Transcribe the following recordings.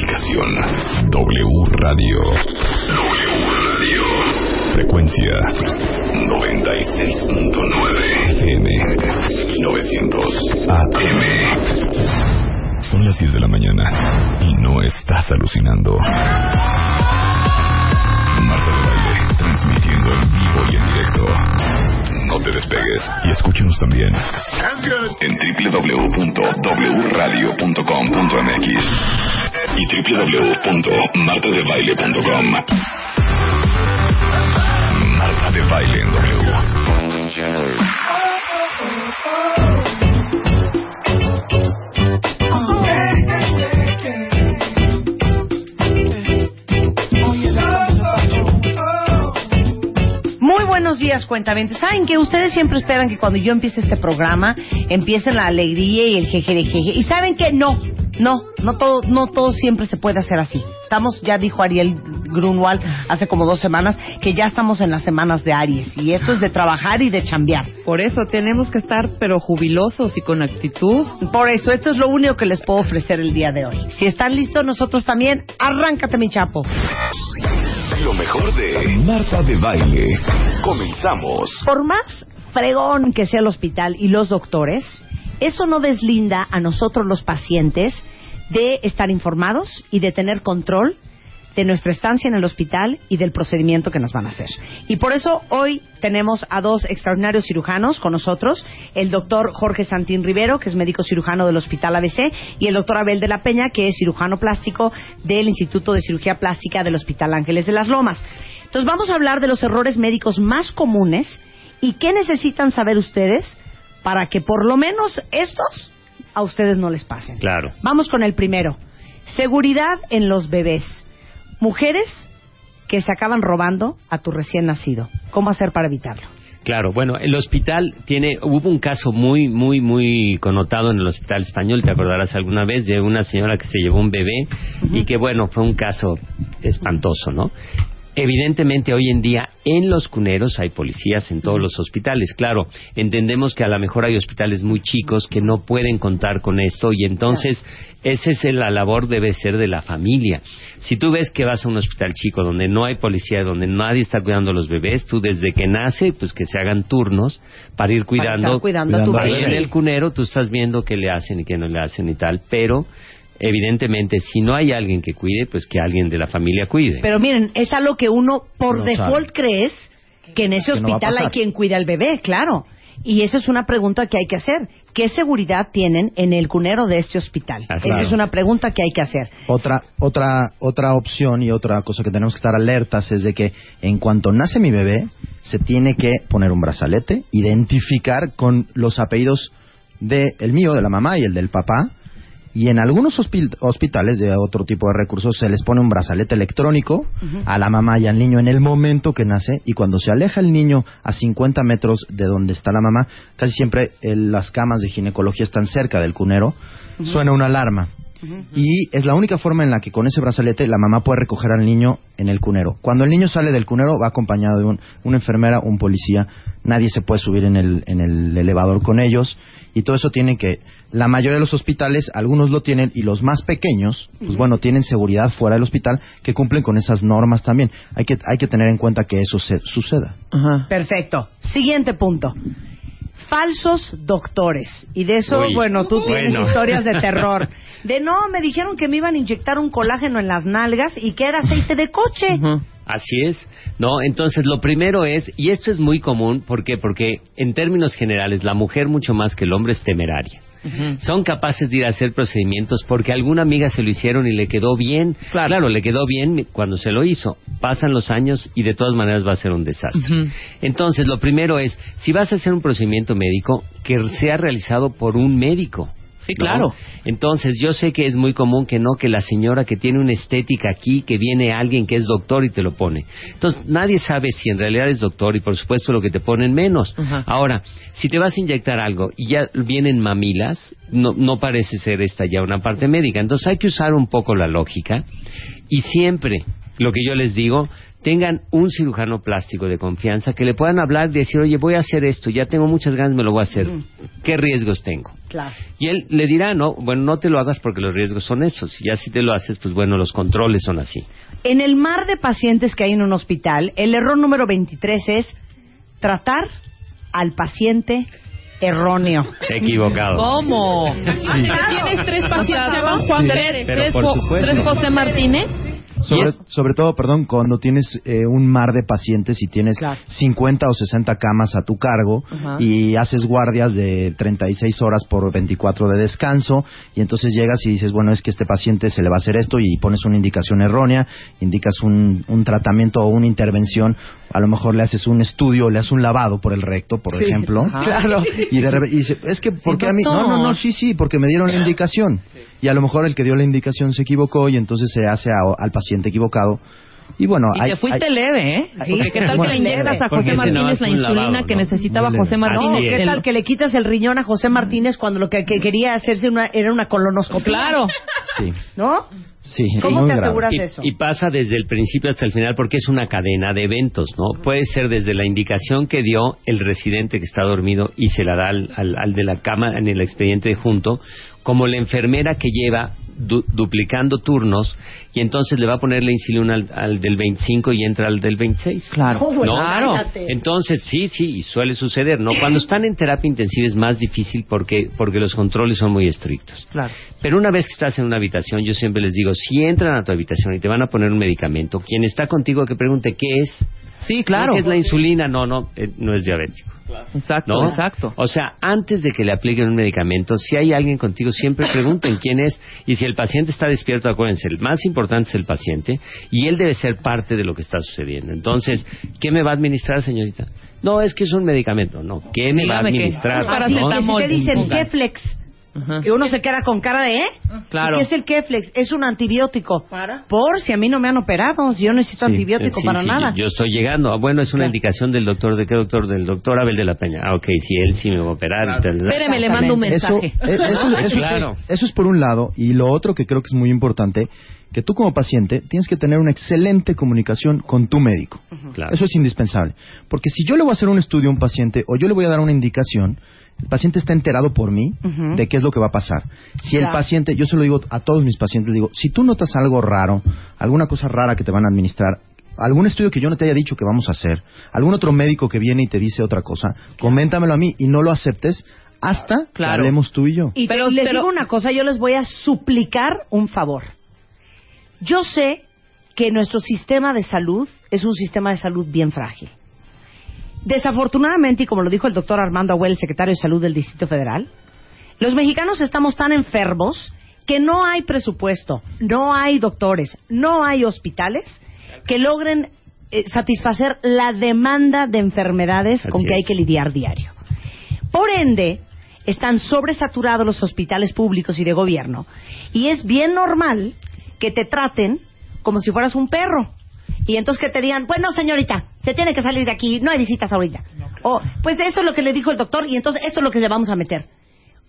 aplicación. W Radio. W Radio. Frecuencia 96.9 FM. 900 AM. Son las 10 de la mañana y no estás alucinando. Marta de Baile, transmitiendo en vivo y en directo. No te despegues y escúchenos también en www.wradio.com.mx y www.martadebaile.com. Marta de Baile en W. Muy buenos días, cuentamente. Saben que ustedes siempre esperan que cuando yo empiece este programa empiece la alegría y el jeje de jeje. Y saben que no, no, no todo, no todo siempre se puede hacer así. Estamos, ya dijo Ariel Grunwald hace como dos semanas, que ya estamos en las semanas de Aries. Y eso es de trabajar y de chambear. Por eso tenemos que estar pero jubilosos y con actitud. Por eso, esto es lo único que les puedo ofrecer el día de hoy. Si están listos, nosotros también, arráncate mi chapo. Lo mejor de Marta de Baile. Comenzamos. Por más fregón que sea el hospital y los doctores, eso no deslinda a nosotros los pacientes de estar informados y de tener control de nuestra estancia en el hospital y del procedimiento que nos van a hacer. Y por eso hoy tenemos a dos extraordinarios cirujanos con nosotros, el doctor Jorge Santín Rivero, que es médico cirujano del Hospital ABC, y el doctor Abel de la Peña, que es cirujano plástico del Instituto de Cirugía Plástica del Hospital Ángeles de las Lomas. Entonces vamos a hablar de los errores médicos más comunes y qué necesitan saber ustedes para que por lo menos estos a ustedes no les pasen. Claro. Vamos con el primero. Seguridad en los bebés. Mujeres que se acaban robando a tu recién nacido. ¿Cómo hacer para evitarlo? Claro, bueno, el hospital tiene, hubo un caso muy, muy, muy connotado en el hospital español, te acordarás alguna vez, de una señora que se llevó un bebé y que, bueno, fue un caso espantoso, ¿no? Evidentemente hoy en día en los cuneros hay policías en todos los hospitales. Claro, entendemos que a lo mejor hay hospitales muy chicos que no pueden contar con esto y entonces esa es la labor debe ser de la familia. Si tú ves que vas a un hospital chico donde no hay policía, donde nadie está cuidando a los bebés, tú desde que nace, pues que se hagan turnos para ir cuidando. cuidando a tu Ahí bebé. en el cunero tú estás viendo qué le hacen y qué no le hacen y tal, pero evidentemente si no hay alguien que cuide, pues que alguien de la familia cuide. Pero miren, es algo que uno por No default sabe. crees que en ese Que no hospital hay quien cuida al bebé, claro. Y esa es una pregunta que hay que hacer. ¿Qué seguridad tienen en el cunero de este hospital? Así esa es. es una pregunta que hay que hacer. Otra, otra, otra opción y otra cosa que tenemos que estar alertas es de que en cuanto nace mi bebé, se tiene que poner un brazalete, identificar con los apellidos de el mío, de la mamá y el del papá. Y en algunos hospi- hospitales de otro tipo de recursos se les pone un brazalete electrónico a la mamá y al niño en el momento que nace. Y cuando se aleja el niño a 50 metros de donde está la mamá, casi siempre eh, las camas de ginecología están cerca del cunero, suena una alarma. Y es la única forma en la que con ese brazalete la mamá puede recoger al niño en el cunero. Cuando el niño sale del cunero va acompañado de un- una enfermera, un policía. Nadie se puede subir en el, en el elevador con ellos. Y todo eso tiene que... La mayoría de los hospitales, algunos lo tienen y los más pequeños, pues bueno, tienen seguridad fuera del hospital que cumplen con esas normas también. Hay que, hay que tener en cuenta que eso se, suceda. Perfecto. Siguiente punto. Falsos doctores. Y de eso, Uy, bueno, tú tienes bueno. historias de terror. De no, me dijeron que me iban a inyectar un colágeno en las nalgas y que era aceite de coche. Así es. No, entonces lo primero es, y esto es muy común, ¿por qué? Porque en términos generales la mujer mucho más que el hombre es temeraria. Son capaces de ir a hacer procedimientos porque alguna amiga se lo hicieron y le quedó bien. Claro. le quedó bien cuando se lo hizo. Pasan los años y de todas maneras va a ser un desastre. Entonces, lo primero es, si vas a hacer un procedimiento médico, que sea realizado por un médico. Sí, ¿no? claro. Entonces, yo sé que es muy común que no, que la señora que tiene una estética aquí, que viene alguien que es doctor y te lo pone. Entonces, nadie sabe si en realidad es doctor y por supuesto lo que te ponen menos. Ahora, si te vas a inyectar algo y ya vienen mamilas, no, no parece ser esta ya una parte médica. Entonces, hay que usar un poco la lógica y siempre lo que yo les digo, tengan un cirujano plástico de confianza que le puedan hablar y decir, oye, voy a hacer esto, ya tengo muchas ganas, me lo voy a hacer. ¿Qué riesgos tengo? Claro. Y él le dirá, no, bueno, no te lo hagas porque los riesgos son estos. Y ya si te lo haces, pues bueno, los controles son así. En el mar de pacientes que hay en un hospital, el error número 23 es tratar al paciente erróneo. Equivocado. ¿Cómo? ¿Tienes tres pacientes? ¿Se van Juan? Sí. ¿Tres, tres José Martínez? Sobre, sobre todo, perdón, cuando tienes eh, un mar de pacientes y tienes Claro. 50 o 60 camas a tu cargo y haces guardias de 36 horas por 24 de descanso y entonces llegas y dices, bueno, es que este paciente se le va a hacer esto y pones una indicación errónea, indicas un, un tratamiento o una intervención, a lo mejor le haces un estudio, le haces un lavado por el recto, por ejemplo. Claro. Y de repente y dice, es que, porque a mí? No, no, no, sí, sí, porque me dieron la indicación. Y a lo mejor el que dio la indicación se equivocó y entonces se hace a- al paciente equivocado. Y bueno, Y hay, te fuiste hay- leve, ¿eh? Sí. Qué tal que le inyectas a José Martínez la insulina lavado, que ¿no? necesitaba José leve. No, Martínez? ¿qué tal que le quitas el riñón a José Martínez cuando lo que, que quería hacerse una, era una colonoscopia? Claro. Sí, ¿No? sí, ¿Cómo te grave. aseguras Y, eso? y pasa desde el principio hasta el final porque es una cadena de eventos, ¿no? Puede ser desde la indicación que dio el residente que está dormido y se la da al, al- al de la cama en el expediente de junto, como la enfermera que lleva du- duplicando turnos y entonces le va a poner la insulina al, al del 25 y entra al del 26. Claro. No, bueno, Claro. Entonces, sí, sí, y suele suceder, ¿no? Cuando están en terapia intensiva es más difícil porque, porque los controles son muy estrictos. Claro. Pero una vez que estás en una habitación, yo siempre les digo, si entran a tu habitación y te van a poner un medicamento, quien está contigo que pregunte qué es. Sí, claro. No, ¿Qué es la insulina? No, no, eh, no es diabético. Exacto, ¿no? exacto. O sea, antes de que le apliquen un medicamento, si hay alguien contigo, siempre pregunten quién es. Y si el paciente está despierto, acuérdense, el más importante es el paciente y él debe ser parte de lo que está sucediendo. Entonces, ¿qué me va a administrar, señorita? No, es que es un medicamento. No, ¿qué me va a administrar? Para que paracetamol. si te dicen Ponga. Ajá. y uno se queda con cara de ¿eh? Claro. ¿Y ¿Qué es el Keflex? Es un antibiótico. Por si a mí no me han operado, si yo necesito Sí, antibiótico Sí, para sí, nada. Yo estoy llegando. Ah, bueno, es una Claro. indicación del doctor. ¿De qué doctor? Del doctor Abel de la Peña. Ah, ok, si él sí me va a operar. y tal. Espéreme, le mando un Eso, mensaje. eh, eso, eso, Claro. sí, eso es por un lado. Y lo otro que creo que es muy importante, que tú como paciente tienes que tener una excelente comunicación con tu médico. Claro. Eso es indispensable. Porque si yo le voy a hacer un estudio a un paciente o yo le voy a dar una indicación, el paciente está enterado por mí de qué es lo que va a pasar. Si el paciente, yo se lo digo a todos mis pacientes, digo, si tú notas algo raro, alguna cosa rara que te van a administrar, algún estudio que yo no te haya dicho que vamos a hacer, algún otro médico que viene y te dice otra cosa, coméntamelo a mí y no lo aceptes hasta que Claro. hablemos tú y yo. Y Pero- les pero- digo una cosa, yo les voy a suplicar un favor. Yo sé que nuestro sistema de salud es un sistema de salud bien frágil. Desafortunadamente, y como lo dijo el doctor Armando Abuel, el secretario de Salud del Distrito Federal, los mexicanos estamos tan enfermos que no hay presupuesto, no hay doctores, no hay hospitales que logren eh, satisfacer la demanda de enfermedades Así con que hay que lidiar diario. Por ende, están sobresaturados los hospitales públicos y de gobierno. Y es bien normal que te traten como si fueras un perro. Y entonces que te digan, bueno, señorita, se tiene que salir de aquí, no hay visitas ahorita. O, pues eso es lo que le dijo el doctor y entonces esto es lo que le vamos a meter.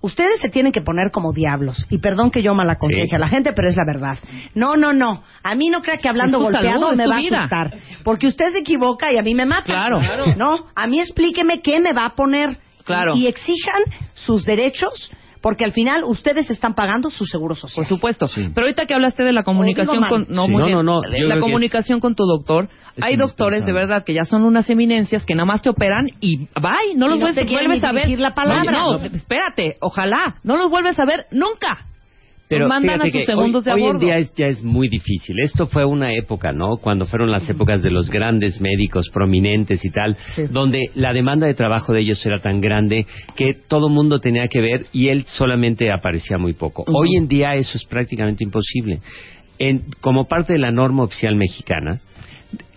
Ustedes se tienen que poner como diablos. Y perdón que yo mal aconseje Sí. a la gente, pero es la verdad. No, no, no. A mí no crea que hablando golpeado salud, me va a asustar. Porque usted se equivoca y a mí me mata. Claro. Claro. No, a mí explíqueme qué me va a poner. Claro. Y exijan sus derechos, porque al final ustedes están pagando su seguro social. Por supuesto. Sí. Pero ahorita que hablaste de la comunicación digo con no, Sí. muy No, bien. no, no, De yo la comunicación con tu doctor. Es Hay doctores de verdad que ya son unas eminencias que nada más te operan y bye, no Y los no vuelves, te a ver. la palabra. No, No. espérate, ojalá, no los vuelves a ver nunca. Pero mandan a sus segundos hoy, de hoy en día es, ya es muy difícil. Esto fue una época, ¿no? Cuando fueron las épocas de los grandes médicos prominentes y tal, Sí. donde la demanda de trabajo de ellos era tan grande que todo mundo tenía que ver y él solamente aparecía muy poco. Hoy en día eso es prácticamente imposible. En- como parte de la norma oficial mexicana,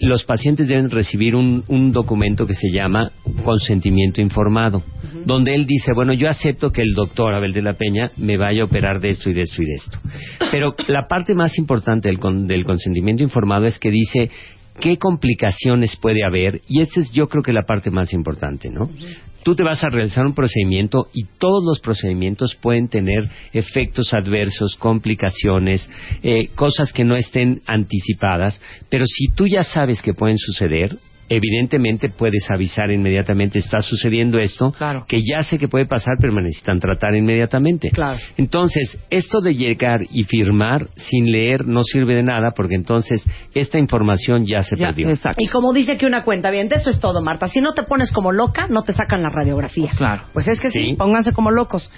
los pacientes deben recibir un, un documento que se llama consentimiento informado, donde él dice, bueno, yo acepto que el doctor Abel de la Peña me vaya a operar de esto y de esto y de esto. Pero la parte más importante del, con- del consentimiento informado es que dice qué complicaciones puede haber, y esta es yo creo que la parte más importante, ¿no? Tú te vas a realizar un procedimiento y todos los procedimientos pueden tener efectos adversos, complicaciones, eh, cosas que no estén anticipadas, pero si tú ya sabes que pueden suceder, evidentemente puedes avisar inmediatamente, está sucediendo esto, Claro. que ya sé que puede pasar, pero me necesitan tratar inmediatamente. Claro. Entonces, esto de llegar y firmar sin leer no sirve de nada, porque entonces esta información ya se Ya, perdió. exacto. Y como dice que una cuenta bien, eso es todo, Marta. Si no te pones como loca, no te sacan la radiografía. Claro. Pues es que sí, Sí. pónganse como locos.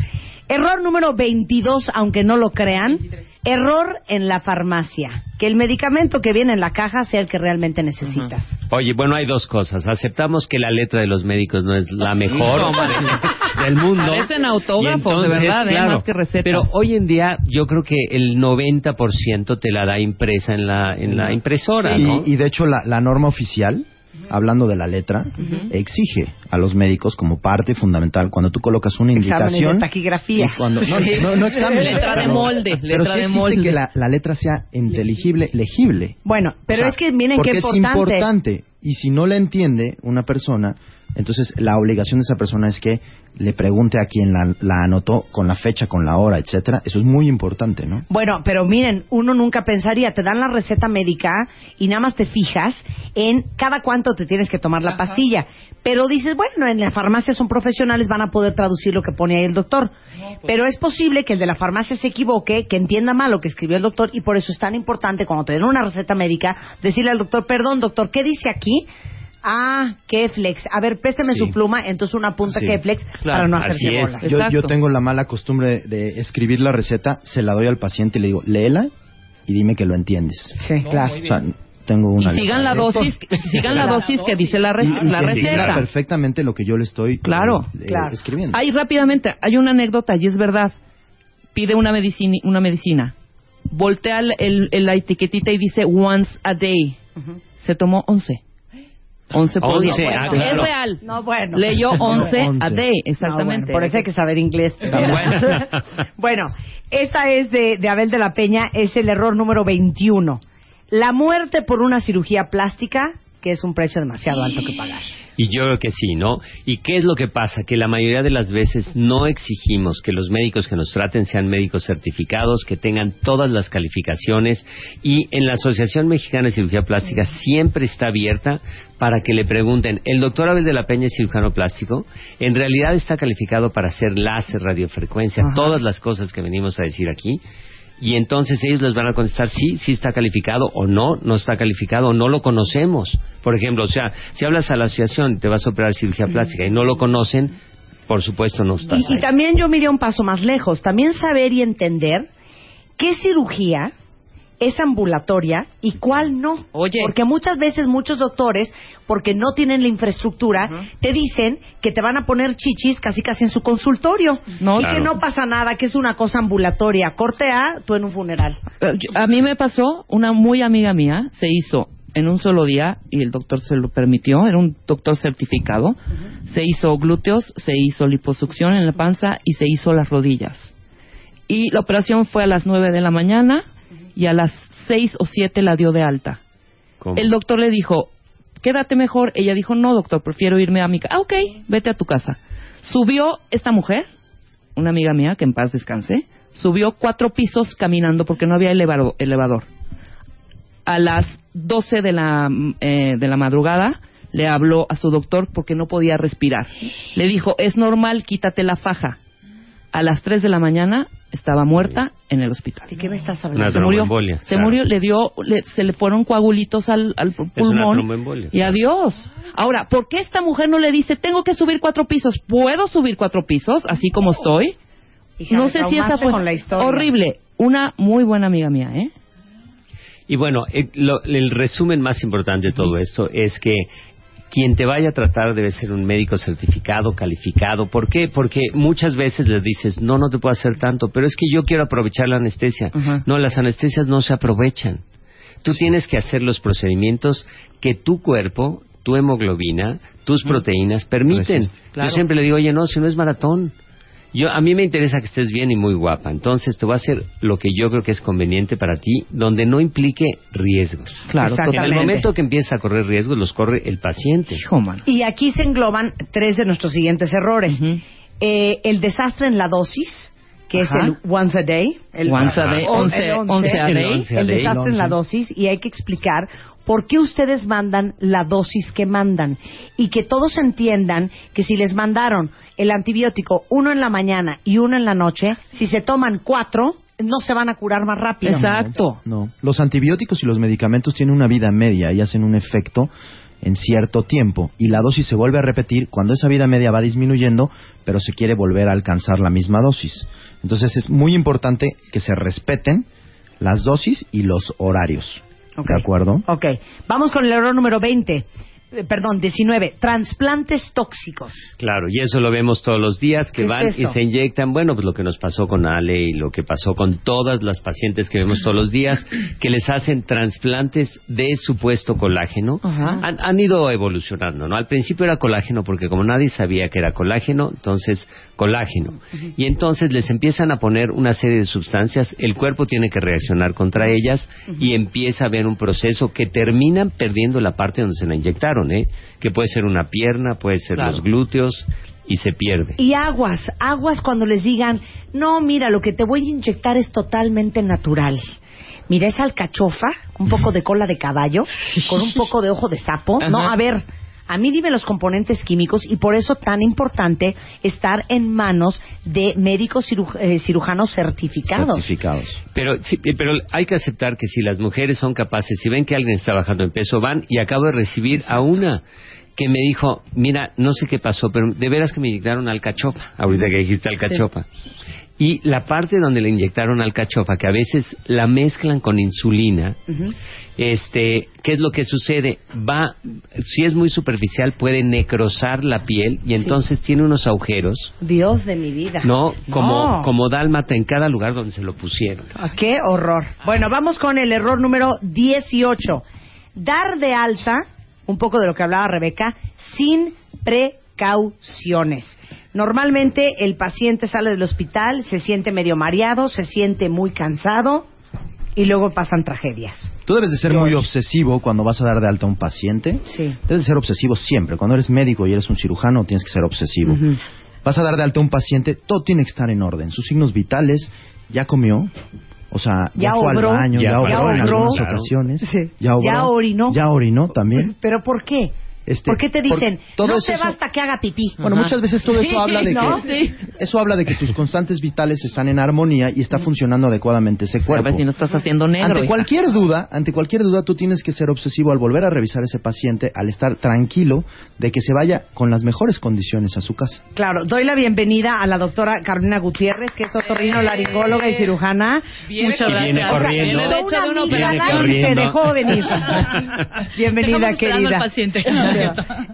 Error número 22, aunque no lo crean. Error en la farmacia. Que el medicamento que viene en la caja sea el que realmente necesitas. Oye, bueno, hay dos cosas. Aceptamos que la letra de los médicos no es la mejor No, del mundo. Parecen autógrafos, de verdad, ¿eh? claro, Más que recetas. Pero hoy en día yo creo que el 90% te la da impresa en la, en la impresora, ¿no? Y, y de hecho la, la norma oficial, hablando de la letra, exige a los médicos como parte fundamental cuando tú colocas una Exámenes de taquigrafía. cuando, no, no, no exámenes, Letra de pero- molde, pero letra sí de molde. que la, la letra sea inteligible, legible. Bueno, pero O sea, es que miren qué es importante. importante. Y si no la entiende una persona, entonces la obligación de esa persona es que le pregunte a quien la, la anotó con la fecha, con la hora, etcétera. Eso es muy importante, ¿no? Bueno, pero miren, uno nunca pensaría, te dan la receta médica y nada más te fijas en cada cuánto te tienes que tomar la pastilla. Pero dices, bueno, en la farmacia son profesionales, van a poder traducir lo que pone ahí el doctor. Pero es posible que el de la farmacia se equivoque, que entienda mal lo que escribió el doctor y por eso es tan importante cuando te den una receta médica decirle al doctor, perdón doctor, ¿qué dice aquí? Ah, Keflex. A ver, présteme Sí. su pluma, entonces una punta Sí. Keflex Claro, para no hacerse es. bolas. Yo, yo tengo la mala costumbre de escribir la receta, se la doy al paciente y le digo, léela y dime que lo entiendes. Sí, claro. O sea, tengo una Y sigan la letra. dosis, sigan la dosis que dice la, re- Y- y la que receta. perfectamente lo que yo le estoy Claro. eh, Claro. escribiendo. Hay rápidamente, hay una anécdota y es verdad. Pide una medicina, una medicina. Voltea el- la etiquetita y dice once a day. Se tomó 11. 11 por día. 11, ah, claro. Es real. No, bueno. Leyó 11 a 11. day, No, exactamente. bueno, por eso hay que saber inglés. bueno. bueno, esta es de, de Abel de la Peña, es el error número 21. La muerte por una cirugía plástica, que es un precio demasiado alto que pagar. Y yo creo que sí, ¿no? ¿Y qué es lo que pasa? Que la mayoría de las veces no exigimos que los médicos que nos traten sean médicos certificados, que tengan todas las calificaciones y en la Asociación Mexicana de Cirugía Plástica siempre está abierta para que le pregunten, ¿el doctor Abel de la Peña es cirujano plástico? En realidad está calificado para hacer láser, radiofrecuencia, Ajá. todas las cosas que venimos a decir aquí. Y entonces ellos les van a contestar sí, sí está calificado o no, no está calificado o no lo conocemos. Por ejemplo, o sea, si hablas a la asociación, te vas a operar cirugía plástica y no lo conocen, por supuesto no estás Y, y también yo miré un paso más lejos, también saber y entender qué cirugía es ambulatoria y cuál no. Oye. Porque muchas veces muchos doctores, porque no tienen la infraestructura, te dicen que te van a poner chichis casi casi en su consultorio. No, y Claro. que no pasa nada, que es una cosa ambulatoria. Corte A, tú en un funeral. Eh, A mí me pasó, una muy amiga mía se hizo en un solo día y el doctor se lo permitió, era un doctor certificado. Se hizo glúteos, se hizo liposucción en la panza y se hizo las rodillas. Y la operación fue a las 9 de la mañana y a las 6 o 7 la dio de alta. ¿Cómo? El doctor le dijo, quédate mejor. Ella dijo, no, doctor, prefiero irme a mi casa. Ah, ok, vete a tu casa. Subió esta mujer, una amiga mía, que en paz descanse, subió cuatro pisos caminando porque no había elevado- elevador. A las 12 de la, eh, de la madrugada le habló a su doctor porque no podía respirar. Le dijo, es normal, quítate la faja. A las 3 de la mañana estaba muerta en el hospital. ¿De qué me estás Una hablando? Se murió, se claro. murió, le dio, le- se le fueron coagulitos al, al una pulmón tromboembolia, y claro. adiós. Ahora, ¿por qué esta mujer no le dice, tengo que subir cuatro pisos? ¿Puedo subir cuatro pisos así como estoy? Hija, no sé si esa traumaste fue con la historia. horrible. Una muy buena amiga mía, ¿eh? Y bueno, eh, lo- el resumen más importante de todo esto es que quien te vaya a tratar debe ser un médico certificado, calificado. ¿Por qué? Porque muchas veces le dices, no, no te puedo hacer tanto, pero es que yo quiero aprovechar la anestesia. No, las anestesias no se aprovechan. Tú tienes que hacer los procedimientos que tu cuerpo, tu hemoglobina, tus proteínas permiten. Claro. Yo siempre le digo, oye, no, si no es maratón. Yo, a mí me interesa que estés bien y muy guapa. Entonces te voy a hacer lo que yo creo que es conveniente para ti, donde no implique riesgos. Claro, En el momento que empieza a correr riesgos, los corre el paciente. Hijo. Y aquí se engloban tres de nuestros siguientes errores. Eh, el desastre en la dosis, que Ajá. es el once a day. El Once a day, once- el once a el day. once El desastre en la dosis y hay que explicar por qué ustedes mandan la dosis que mandan y que todos entiendan que si les mandaron el antibiótico uno en la mañana y uno en la noche, si se toman cuatro, no se van a curar más rápido. Exacto. No, los antibióticos y los medicamentos tienen una vida media y hacen un efecto en cierto tiempo y la dosis se vuelve a repetir cuando esa vida media va disminuyendo, pero se quiere volver a alcanzar la misma dosis. Entonces es muy importante que se respeten las dosis y los horarios. Ok. ¿De acuerdo? Ok, vamos con el error número 20. Eh, perdón, 19. Transplantes tóxicos. Claro, y eso lo vemos todos los días, que ¿Qué es van y se inyectan, bueno, pues lo que nos pasó con Ale y lo que pasó con todas las pacientes que vemos todos los días, que les hacen trasplantes de supuesto colágeno. Han ido evolucionando, ¿no? Al principio era colágeno porque como nadie sabía que era colágeno, entonces colágeno. Y entonces les empiezan a poner una serie de sustancias, el cuerpo tiene que reaccionar contra ellas y empieza a haber un proceso que terminan perdiendo la parte donde se la inyectaron, ¿eh? Que puede ser una pierna, puede ser Claro. los glúteos y se pierde. Y aguas, aguas cuando les digan, no, mira, lo que te voy a inyectar es totalmente natural. Mira, es alcachofa, un poco de cola de caballo, con un poco de ojo de sapo. Ajá. No, a ver, a mí dime los componentes químicos y por eso tan importante estar en manos de médicos ciru- eh, cirujanos certificados. Certificados. Pero, sí, pero hay que aceptar que si las mujeres son capaces, si ven que alguien está bajando en peso, van y acabo de recibir a una que me dijo, mira, no sé qué pasó, pero de veras que me inyectaron alcachofa, ahorita que dijiste alcachofa. Y la parte donde le inyectaron alcachofa, que a veces la mezclan con insulina, este, ¿qué es lo que sucede? Va, si es muy superficial, puede necrosar la piel y entonces tiene unos agujeros, Dios de mi vida. ¿no? Como, No. como dálmata en cada lugar donde se lo pusieron. Ah, ¡Qué horror! Bueno, vamos con el error número 18. Dar de alta, un poco de lo que hablaba Rebeca, sin precauciones. Normalmente el paciente sale del hospital, se siente medio mareado, se siente muy cansado y luego pasan tragedias. Tú debes de ser George. muy obsesivo cuando vas a dar de alta a un paciente. Sí. Debes de ser obsesivo siempre. Cuando eres médico y eres un cirujano, tienes que ser obsesivo. Vas a dar de alta a un paciente, todo tiene que estar en orden. Sus signos vitales, ya comió, o sea, ya, Ya fue obró, al baño, ya ya, obró en algunas claro. ocasiones. Sí. Ya, obró, Ya orinó. Ya orinó también. ¿Pero por qué? Este, ¿Por qué te dicen, todo no eso- te basta que haga pipí? Bueno, muchas veces todo eso Sí, habla de ¿no? que Sí. eso habla de que tus constantes vitales están en armonía y está funcionando adecuadamente ese A cuerpo. ver si no estás haciendo negro. Ante hija. cualquier duda, ante cualquier duda, tú tienes que ser obsesivo al volver a revisar ese paciente, al estar tranquilo de que se vaya con las mejores condiciones a su casa. Claro, doy la bienvenida a la doctora Carolina Gutiérrez, que es otorrino laringóloga y cirujana. Viene Muchas con- viene o sea, corriendo. viene de hecho de una Viene y se corriendo. dejó venir. bienvenida, querida. al paciente.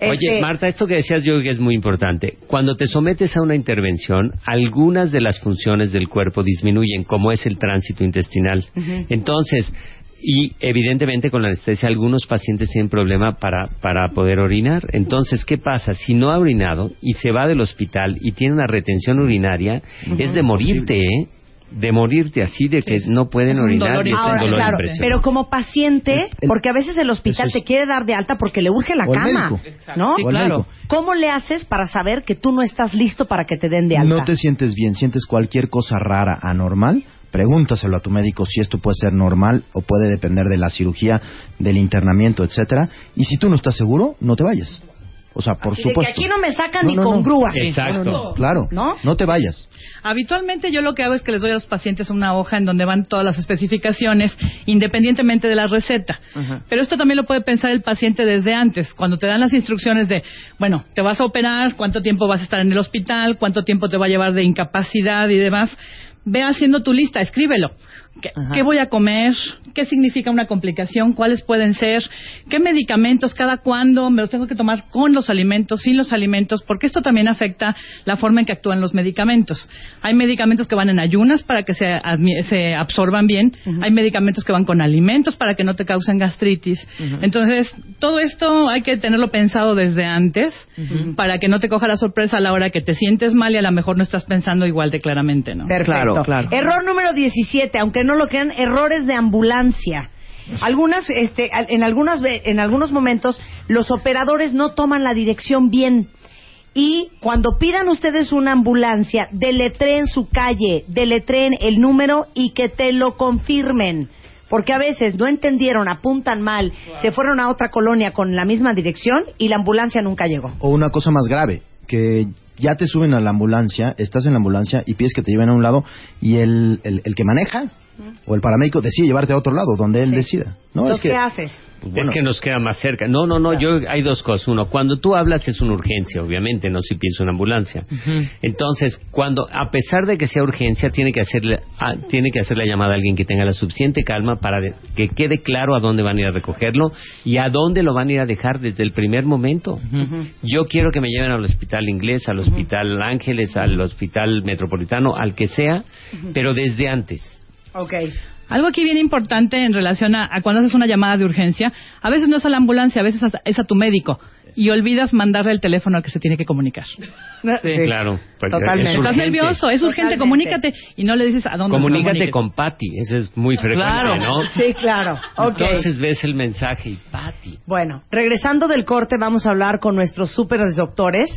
Oye, Este, Marta, esto que decías yo que es muy importante. Cuando te sometes a una intervención, algunas de las funciones del cuerpo disminuyen, como es el tránsito intestinal. Entonces, y evidentemente con la anestesia algunos pacientes tienen problema para, para poder orinar. Entonces, ¿qué pasa? Si no ha orinado y se va del hospital y tiene una retención urinaria, es de morirte, ¿eh? De morirte así, de que no pueden Es un orinar dolor y es un Ahora, dolor claro, pero como paciente, porque a veces el hospital es- te quiere dar de alta porque le urge la O cama, médico. ¿no? Sí, claro. ¿Cómo le haces para saber que tú no estás listo para que te den de alta? No te sientes bien, sientes cualquier cosa rara, anormal, pregúntaselo a tu médico si esto puede ser normal o puede depender de la cirugía, del internamiento, etcétera. Y si tú no estás seguro, no te vayas. O sea, por Así de que supuesto. aquí no me sacan No, ni no, con no. grúa. Exacto. Claro, ¿No? no te vayas. Habitualmente yo lo que hago es que les doy a los pacientes una hoja en donde van todas las especificaciones, independientemente de la receta. Ajá. Pero esto también lo puede pensar el paciente desde antes, cuando te dan las instrucciones de, bueno, te vas a operar, cuánto tiempo vas a estar en el hospital, cuánto tiempo te va a llevar de incapacidad y demás. Ve haciendo tu lista, escríbelo. ¿Qué, voy a comer? ¿Qué significa una complicación? ¿Cuáles pueden ser? ¿Qué medicamentos? ¿Cada cuándo? ¿Me los tengo que tomar con los alimentos, sin los alimentos? Porque esto también afecta la forma en que actúan los medicamentos. Hay medicamentos que van en ayunas para que se, se absorban bien. Hay medicamentos que van con alimentos para que no te causen gastritis. Entonces, todo esto hay que tenerlo pensado desde antes para que no te coja la sorpresa a la hora que te sientes mal y a lo mejor no estás pensando igual de claramente, ¿no? Perfecto. Claro, claro. Error número 17, aunque no lo crean, errores de ambulancia. Algunas, este, en algunas, en algunos momentos, los operadores no toman la dirección bien. Y cuando pidan ustedes una ambulancia, deletreen su calle, deletreen el número y que te lo confirmen. Porque a veces no entendieron, apuntan mal, se fueron a otra colonia con la misma dirección y la ambulancia nunca llegó. O una cosa más grave, que ya te suben a la ambulancia, estás en la ambulancia y pides que te lleven a un lado y el, el, el que maneja o el paramédico decide llevarte a otro lado, donde él Sí. decida. No, Entonces, es que ¿qué haces? pues, bueno, Es que nos queda más cerca. No, no, no, yo hay dos cosas. Uno, cuando tú hablas es una urgencia, obviamente, no si pienso una ambulancia. Entonces, cuando a pesar de que sea urgencia, tiene que hacerle a- tiene que hacer la llamada a alguien que tenga la suficiente calma para de- que quede claro a dónde van a ir a recogerlo y a dónde lo van a ir a dejar desde el primer momento. Yo quiero que me lleven al hospital inglés, al hospital Ángeles, al hospital metropolitano, al que sea, pero desde antes. Ok. Algo aquí bien importante en relación a, a cuando haces una llamada de urgencia, a veces no es a la ambulancia, a veces es a tu médico y olvidas mandarle el teléfono al que se tiene que comunicar. Sí. Claro, porque Totalmente. es Estás urgente. nervioso, es urgente, Totalmente. comunícate y no le dices a dónde Comunícate con Patty, eso es muy frecuente, Claro. ¿no? Sí, claro. Ok. Entonces ves el mensaje y Patty. Bueno, regresando del corte vamos a hablar con nuestros super doctores.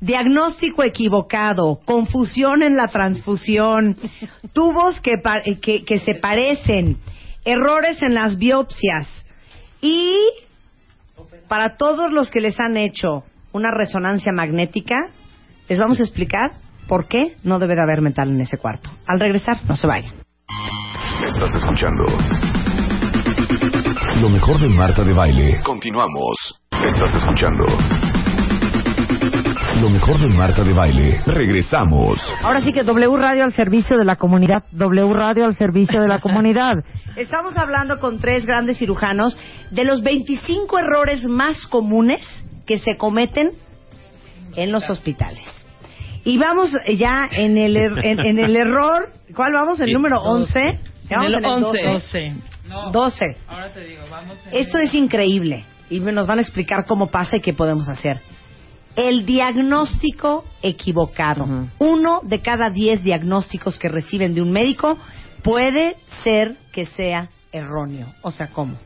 Diagnóstico equivocado, confusión en la transfusión, tubos que, eh, que, que se parecen, errores en las biopsias y para todos los que les han hecho una resonancia magnética, les vamos a explicar por qué no debe de haber metal en ese cuarto. Al regresar, no se vayan. Estás escuchando lo mejor de Marta de Baile. Continuamos. Estás escuchando lo mejor de Marta de Baile. Regresamos. Ahora sí que W Radio al servicio de la comunidad. W Radio al servicio de la comunidad. Estamos hablando con tres grandes cirujanos de los 25 errores más comunes que se cometen en los hospitales. Y vamos ya en el, er- en, en el error. ¿Cuál vamos? ¿El Sí. número 11? Ya vamos En el 11. 12. 12. Ahora te digo, vamos Esto es increíble y nos van a explicar cómo pasa y qué podemos hacer. El diagnóstico equivocado. Uno de cada diez diagnósticos que reciben de un médico puede ser que sea erróneo. O sea, ¿cómo?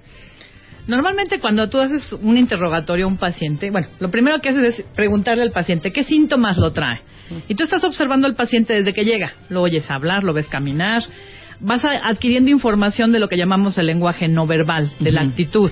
Normalmente cuando tú haces un interrogatorio a un paciente, bueno, lo primero que haces es preguntarle al paciente qué síntomas lo trae. Y tú estás observando al paciente desde que llega. Lo oyes hablar, lo ves caminar. Vas a- adquiriendo información de lo que llamamos el lenguaje no verbal, de la actitud.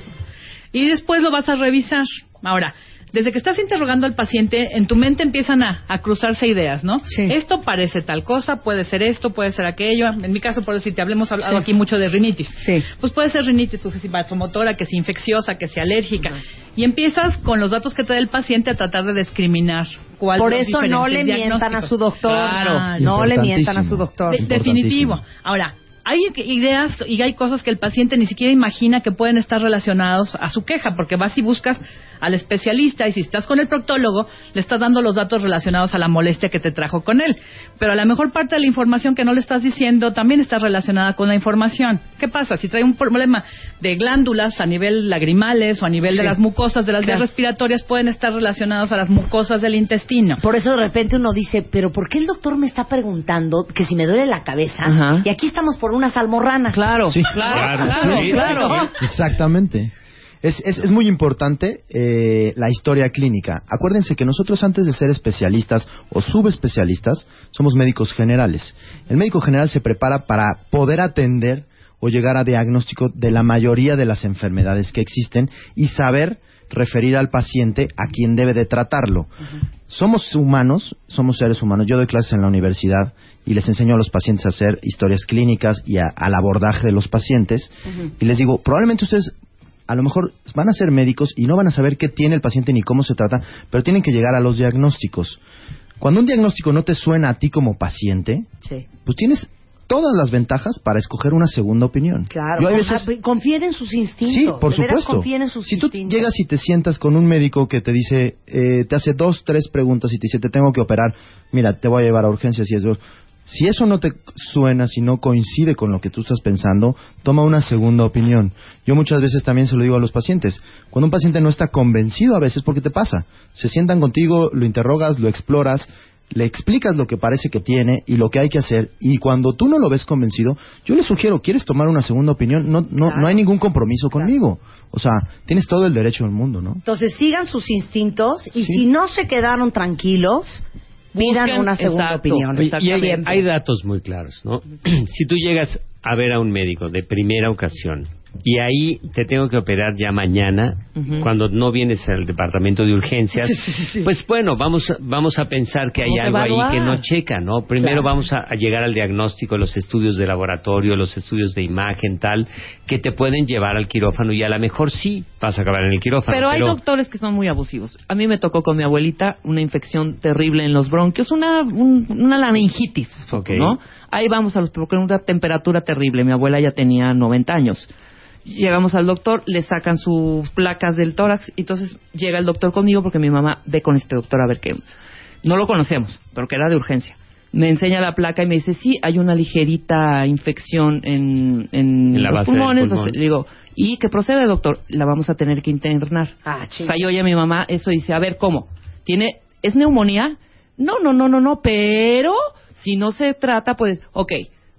Y después lo vas a revisar. Ahora, desde que estás interrogando al paciente, en tu mente empiezan a, a cruzarse ideas, ¿no? Sí. Esto parece tal cosa, puede ser esto, puede ser aquello. En mi caso, por decirte, hablemos hablado Sí. aquí mucho de rinitis. Sí. Pues puede ser rinitis, pues, que si vasomotora, que si infecciosa, que si alérgica. Y empiezas con los datos que te da el paciente a tratar de discriminar cuál Por eso no le mientan a su doctor. Claro. No le mientan a su doctor. De- definitivo. Ahora, hay ideas y hay cosas que el paciente ni siquiera imagina que pueden estar relacionados a su queja, porque vas y buscas al especialista y si estás con el proctólogo, le estás dando los datos relacionados a la molestia que te trajo con él. Pero a la mejor parte de la información que no le estás diciendo también está relacionada con la información. ¿Qué pasa? Si trae un problema de glándulas a nivel lagrimales o a nivel de las mucosas de las Claro. vías respiratorias, pueden estar relacionados a las mucosas del intestino. Por eso de repente uno dice, pero ¿por qué el doctor me está preguntando que si me duele la cabeza? Ajá. Y aquí estamos por unas almorranas. Claro, Sí. claro, Claro, claro, sí, claro. Exactamente. Es, es, es muy importante eh, la historia clínica. Acuérdense que nosotros antes de ser especialistas o subespecialistas somos médicos generales. El médico general se prepara para poder atender o llegar a diagnóstico de la mayoría de las enfermedades que existen y saber referir al paciente a quien debe de tratarlo. Somos humanos, somos seres humanos. Yo doy clases en la universidad y les enseño a los pacientes a hacer historias clínicas y a- al abordaje de los pacientes. Y les digo, probablemente ustedes a lo mejor van a ser médicos y no van a saber qué tiene el paciente ni cómo se trata, pero tienen que llegar a los diagnósticos. Cuando un diagnóstico no te suena a ti como paciente, Sí. pues tienes todas las ventajas para escoger una segunda opinión. Claro, Yo hay con- veces- ah, confíen en sus instintos. Sí, por supuesto. confíen en sus si tú llegas y te sientas con un médico que te dice, eh, te hace dos, tres preguntas y te dice, te tengo que operar, mira, te voy a llevar a urgencias y eso. Si eso no te suena, si no coincide con lo que tú estás pensando, toma una segunda opinión. Yo muchas veces también se lo digo a los pacientes. Cuando un paciente no está convencido a veces, porque te pasa, se sientan contigo, lo interrogas, lo exploras, le explicas lo que parece que tiene y lo que hay que hacer, y cuando tú no lo ves convencido, yo le sugiero, ¿quieres tomar una segunda opinión? No, no, Claro. no hay ningún compromiso conmigo. O sea, tienes todo el derecho del mundo, ¿no? Entonces sigan sus instintos y Sí. si no se quedaron tranquilos, pidan Busquen- una segunda exacto. opinión. Y hay, hay datos muy claros, ¿no? si tú llegas a ver a un médico de primera ocasión y ahí te tengo que operar ya mañana, cuando no vienes al departamento de urgencias, pues bueno, vamos vamos a pensar que hay algo ahí que no checa, ¿no? Primero Claro. vamos a, a llegar al diagnóstico, los estudios de laboratorio, los estudios de imagen, tal, que te pueden llevar al quirófano y a lo mejor sí vas a acabar en el quirófano. Pero hay doctores que son muy abusivos. A mí me tocó con mi abuelita una infección terrible en los bronquios, una, un- una laringitis, Ok. ¿no? Ahí vamos a los porque una temperatura terrible. Mi abuela ya tenía 90 años. Llegamos al doctor, le sacan sus placas del tórax, y entonces llega el doctor conmigo porque mi mamá ve con este doctor a ver qué. No lo conocemos, pero que era de urgencia. Me enseña la placa y me dice, sí, hay una ligerita infección en, en, En la los pulmones. pulmón. Entonces, le digo, ¿y qué procede, doctor? La vamos a tener que internar. Ah, O sea, yo oye a mi mamá eso y dice, a ver, ¿cómo? ¿Tiene, ¿Es neumonía? No, no, no, no, no, pero si no se trata, pues, ok,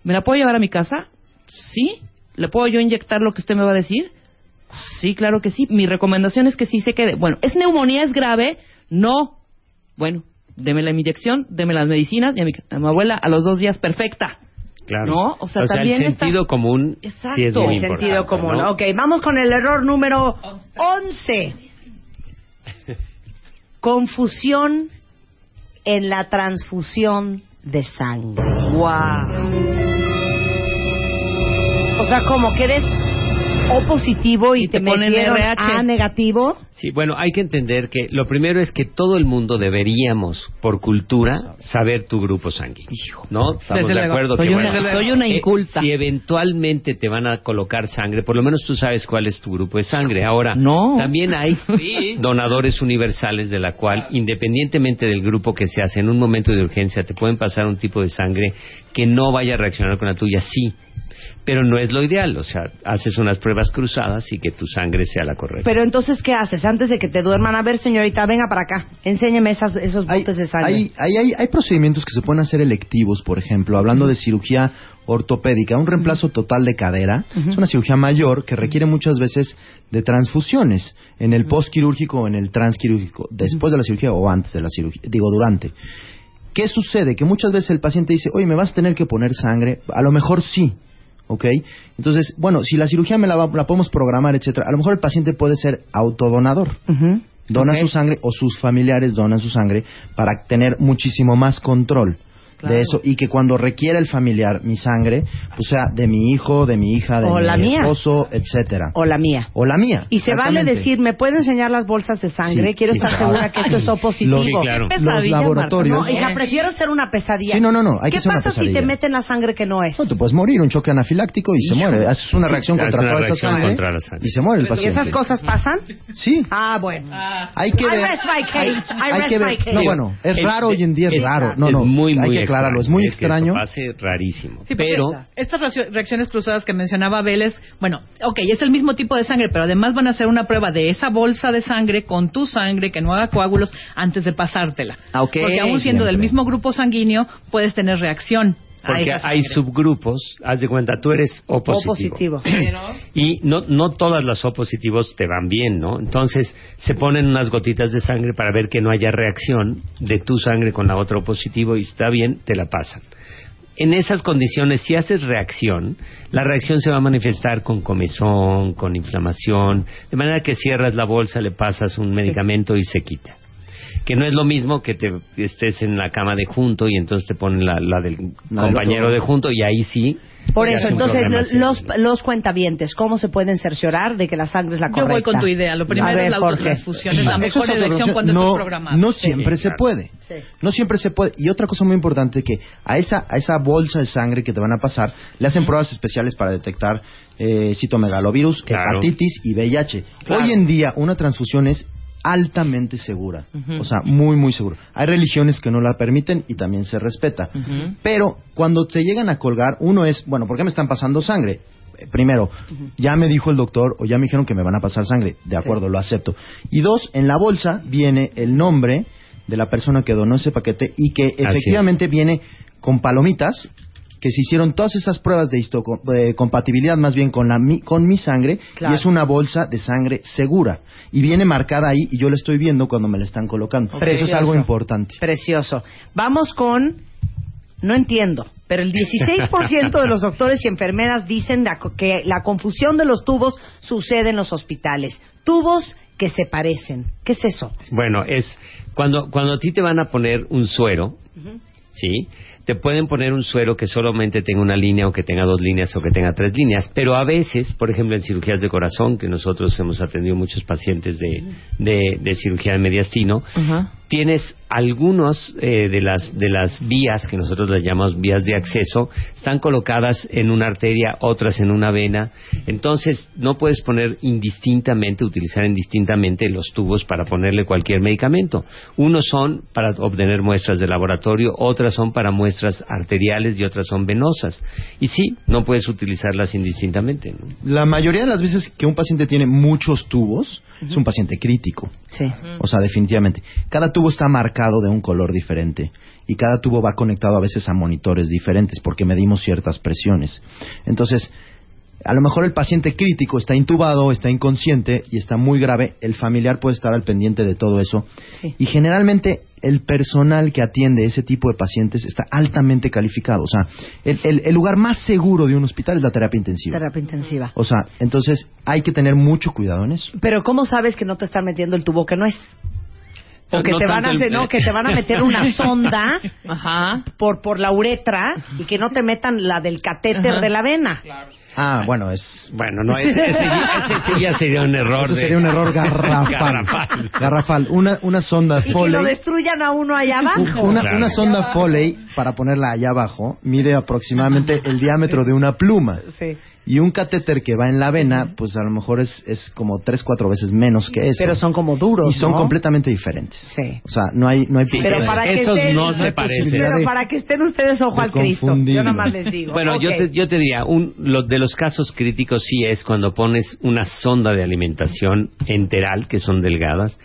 ¿me la puedo llevar a mi casa? Sí. ¿Le puedo yo inyectar lo que usted me va a decir? Sí, claro que sí. Mi recomendación es que sí se quede. Bueno, ¿es neumonía? ¿Es grave? No. Bueno, deme la inyección, deme las medicinas y a mi, a mi abuela a los dos días perfecta. Claro. ¿No? O sea, también el está- sentido común Exacto. sí es muy El importante. sentido común. ¿no? Ok, vamos con el error número 11. Confusión en la transfusión de sangre. Wow. O sea, como que eres O positivo y, Y te te, ponen metieron RH. A negativo. Sí, bueno, hay que entender que lo primero es que todo el mundo deberíamos, por cultura, saber tu grupo sanguíneo. ¿No? Estamos Desde de luego. acuerdo Soy que, una- bueno, soy una eh, inculta. si eventualmente te van a colocar sangre, por lo menos tú sabes cuál es tu grupo de sangre. Ahora, No. también hay donadores universales de la cual, independientemente del grupo que se hace, en un momento de urgencia te pueden pasar un tipo de sangre que no vaya a reaccionar con la tuya, sí. Pero no es lo ideal, o sea, haces unas pruebas cruzadas y que tu sangre sea la correcta. Pero entonces, ¿qué haces? Antes de que te duerman, a ver, señorita, venga para acá. Enséñeme esas, esos Hay, botes de sangre. hay, hay, hay- hay procedimientos que se pueden hacer electivos, por ejemplo, hablando de cirugía ortopédica, un reemplazo total de cadera, es una cirugía mayor que requiere muchas veces de transfusiones en el postquirúrgico o en el transquirúrgico, después de la cirugía o antes de la cirugía, digo, durante. ¿Qué sucede? Que muchas veces el paciente dice, oye, ¿me vas a tener que poner sangre? A lo mejor sí, ¿ok? Entonces, bueno, si la cirugía me la, va- la podemos programar, etcétera, a lo mejor el paciente puede ser autodonador. Dona su sangre o sus familiares donan su sangre para tener muchísimo más control Claro. de eso y que cuando requiera el familiar mi sangre, pues sea de mi hijo, de mi hija, de O mi la mía. esposo, etcétera. O la mía. O la mía. Y se vale decir, ¿me puede enseñar las bolsas de sangre? Sí, Quiero sí, estar claro. segura que esto es O positivo. Los- Sí, claro. Los laboratorios. No, hija, prefiero ser una pesadilla. Sí, no, no, no, hay ¿Qué que ser una pasa si te meten la sangre que no es? No, te puedes morir, un choque anafiláctico y se muere. Haces una reacción contra una toda esa reacción sangre contra la sangre. y se muere el ¿Y paciente. esas cosas pasan? Sí. Ah, bueno. Hay que I ver. rest my case. I hay rest que my ver. case. No, bueno, es Es- raro hoy en día, es, es- raro. No, es no, muy, hay muy que aclararlo, es extraño, muy que eso extraño. pase rarísimo. Sí, pero estas reaccio- reacciones cruzadas que mencionaba Vélez, bueno, ok, es el mismo tipo de sangre, pero además van a hacer una prueba de esa bolsa de sangre con tu sangre que no haga coágulos antes de pasártela. Ah, ok. Porque aún siendo del mismo grupo sanguíneo, puedes tener reacción. Porque hay subgrupos, haz de cuenta, tú eres O O positivo. positivo. Y no, no todas las O positivos te van bien, ¿no? Entonces se ponen unas gotitas de sangre para ver que no haya reacción de tu sangre con la otra O positivo y está bien, te la pasan. En esas condiciones, si haces reacción, la reacción se va a manifestar con comezón, con inflamación, de manera que cierras la bolsa, le pasas un medicamento y se quita. Que no es lo mismo que te estés en la cama de junto y entonces te ponen la, la del compañero de junto y ahí sí. Por eso, es entonces, los, los cuentavientes, ¿cómo se pueden cerciorar de que la sangre es la Yo correcta? voy con tu idea. Lo primero ver, es la autotransfusión. Es la mejor es elección opción. cuando no, estás programado. No siempre Sí, se claro. puede. Sí. No siempre se puede. Y otra cosa muy importante que a esa, a esa bolsa de sangre que te van a pasar, le hacen pruebas especiales para detectar eh, citomegalovirus, Claro. hepatitis y VIH. Claro. Hoy en día una transfusión es altamente segura, o sea, muy, muy segura. Hay religiones que no la permiten y también se respeta. Pero cuando te llegan a colgar, uno es, bueno, ¿por qué me están pasando sangre? Eh, Primero, ya me dijo el doctor o ya me dijeron que me van a pasar sangre. De acuerdo, lo acepto. Y dos, en la bolsa viene el nombre de la persona que donó ese paquete y que efectivamente viene con palomitas que se hicieron todas esas pruebas de histocompatibilidad más bien con la mi, con mi sangre Claro. y es una bolsa de sangre segura y viene marcada ahí y yo la estoy viendo cuando me la están colocando. Eso es algo importante. Precioso. Vamos con... No entiendo, pero el 16% de los doctores y enfermeras dicen la que la confusión de los tubos sucede en los hospitales. Tubos que se parecen. ¿Qué es eso? Bueno, es cuando, cuando a ti te van a poner un suero, ¿sí? Te pueden poner un suero que solamente tenga una línea o que tenga dos líneas o que tenga tres líneas, pero a veces, por ejemplo, en cirugías de corazón, que nosotros hemos atendido muchos pacientes de, de, de cirugía de mediastino, Ajá. tienes algunos eh, de las de las vías que nosotros las llamamos vías de acceso están colocadas en una arteria otras en una vena entonces no puedes poner indistintamente utilizar indistintamente los tubos para ponerle cualquier medicamento unos son para obtener muestras de laboratorio otras son para muestras arteriales y otras son venosas y sí no puedes utilizarlas indistintamente ¿no? La mayoría de las veces que un paciente tiene muchos tubos es un paciente crítico. Sí. O sea, definitivamente. Cada tubo está marcado de un color diferente y cada tubo va conectado a veces a monitores diferentes porque medimos ciertas presiones. Entonces, a lo mejor el paciente crítico está intubado, está inconsciente y está muy grave. El familiar puede estar al pendiente de todo eso. Sí. Y generalmente el personal que atiende ese tipo de pacientes está altamente calificado. O sea, el, el- el lugar más seguro de un hospital es la terapia intensiva. Terapia intensiva. O sea, entonces hay que tener mucho cuidado en eso. Pero ¿cómo sabes que no te están metiendo el tubo que no es? O que No te van a el- no, que te van a meter una sonda Ajá. por por la uretra y que no te metan la del catéter Ajá. de la vena. Ah, bueno, es bueno no ese, ese, ya sería un error Eso de- sería un error garrafal. Garrafal. Garrafal. Una, una sonda Y que lo Foley. destruyan a uno allá abajo. Una, Claro. una sonda Foley, para ponerla allá abajo, mide aproximadamente el diámetro de una pluma. Sí. Y un catéter que va en la vena, pues a lo mejor es, es como tres, cuatro veces menos que eso. Pero son como duros, Y son ¿no? completamente diferentes. Sí. O sea, no hay, no hay Sí, Pero Esos- para que esos estén, no se parecen. Pero para que estén ustedes ojo al Cristo. Yo confundirlo. nada más les digo. Bueno, yo, Ok. te, yo te diría, un, lo, de los casos críticos sí es cuando pones una sonda de alimentación enteral, que son delgadas,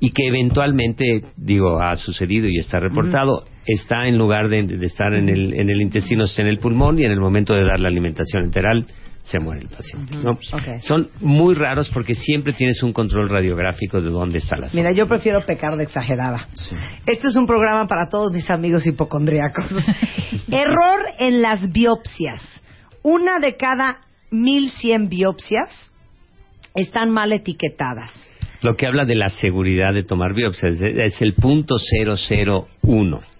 y que eventualmente, digo, ha sucedido y está reportado, está en lugar de, de estar en el, en el intestino, está en el pulmón, y en el momento de dar la alimentación enteral, se muere el paciente. ¿no? Son muy raros porque siempre tienes un control radiográfico de dónde está la. Mira, yo prefiero pecar de exagerada. Sí. Esto es un programa para todos mis amigos hipocondríacos. Error en las biopsias. Una de cada 1100 biopsias están mal etiquetadas. Lo que habla de la seguridad de tomar biopsias es, es el punto 001.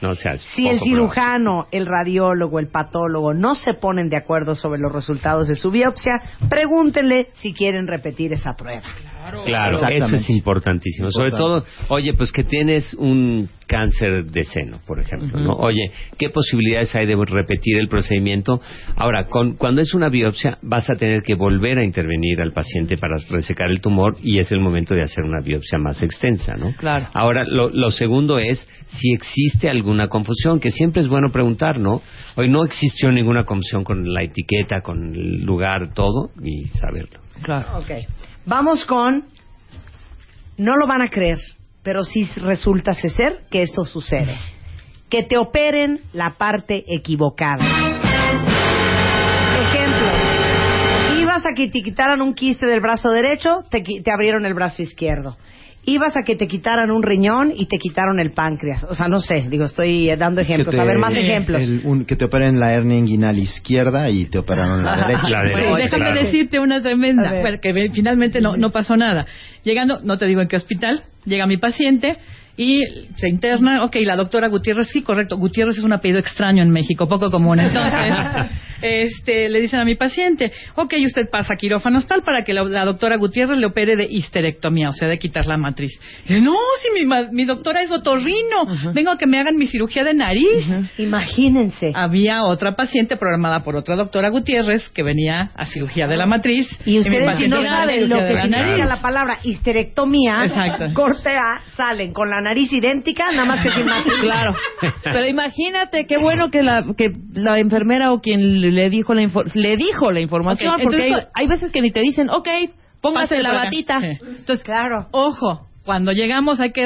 No, Si el cirujano, el radiólogo, el patólogo no se ponen de acuerdo sobre los resultados de su biopsia, pregúntenle si quieren repetir esa prueba. Claro, eso es importantísimo. Sobre todo, oye, pues que tienes un cáncer de seno, por ejemplo, ¿no? Oye, ¿qué posibilidades hay de repetir el procedimiento? Ahora, con, cuando es una biopsia, vas a tener que volver a intervenir al paciente para resecar el tumor y es el momento de hacer una biopsia más extensa, ¿no? Claro. Ahora, lo, lo segundo es si existe alguna confusión, que siempre es bueno preguntar, ¿no? Hoy no existió ninguna confusión con la etiqueta, con el lugar, todo, y saberlo. Claro. Ok. Vamos con. No lo van a creer, pero sí resulta ser que esto sucede. Que te operen la parte equivocada. Ejemplo. Ibas a que te quitaran un quiste del brazo derecho, te, te abrieron el brazo izquierdo. Ibas a que te quitaran un riñón y te quitaron el páncreas. O sea, no sé, digo, estoy eh, dando ejemplos. A ver, más ejemplos. el- un- que te operen la hernia inguinal izquierda y te operaron la derecha. La derecha. Bueno, Oye, déjame claro. decirte una tremenda, ver. bueno, que ve- finalmente no, no pasó nada. Llegando, no te digo en qué hospital, llega mi paciente, y se interna, ok, la doctora Gutiérrez, sí, correcto, Gutiérrez es un apellido extraño en México, poco común, entonces, este, le dicen a mi paciente, ok, usted pasa a quirófanos tal para que la, la doctora Gutiérrez le opere de histerectomía, o sea, de quitar la matriz. Y dice, no, si mi, ma- mi doctora es otorrino, vengo a que me hagan mi cirugía de nariz. Imagínense. Había otra paciente programada por otra doctora Gutiérrez que venía a cirugía de la matriz. Y ustedes si no saben lo que significa la palabra histerectomía, Exacto. corte A, salen con la nariz idéntica, nada más que sin matriz. Claro. Pero imagínate qué bueno que la que la enfermera o quien le dijo la info- le dijo la información porque entonces- hay, hay veces que ni te dicen, ok, póngase la batita. Sí. Entonces, Claro. ojo, cuando llegamos hay que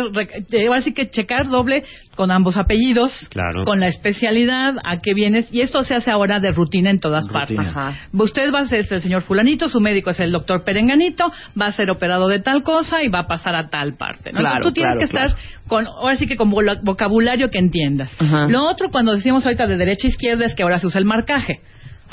ahora sí que checar doble con ambos apellidos, Claro. con la especialidad, a qué vienes, y esto se hace ahora de rutina en todas Rutina. partes. Ajá. Usted va a ser el señor fulanito, su médico es el doctor Perenganito, va a ser operado de tal cosa y va a pasar a tal parte. ¿no? Claro, Entonces, tú tienes claro, que estar con, ahora sí que con vocabulario que entiendas. Ajá. Lo otro, cuando decimos ahorita de derecha a izquierda, es que ahora se usa el marcaje.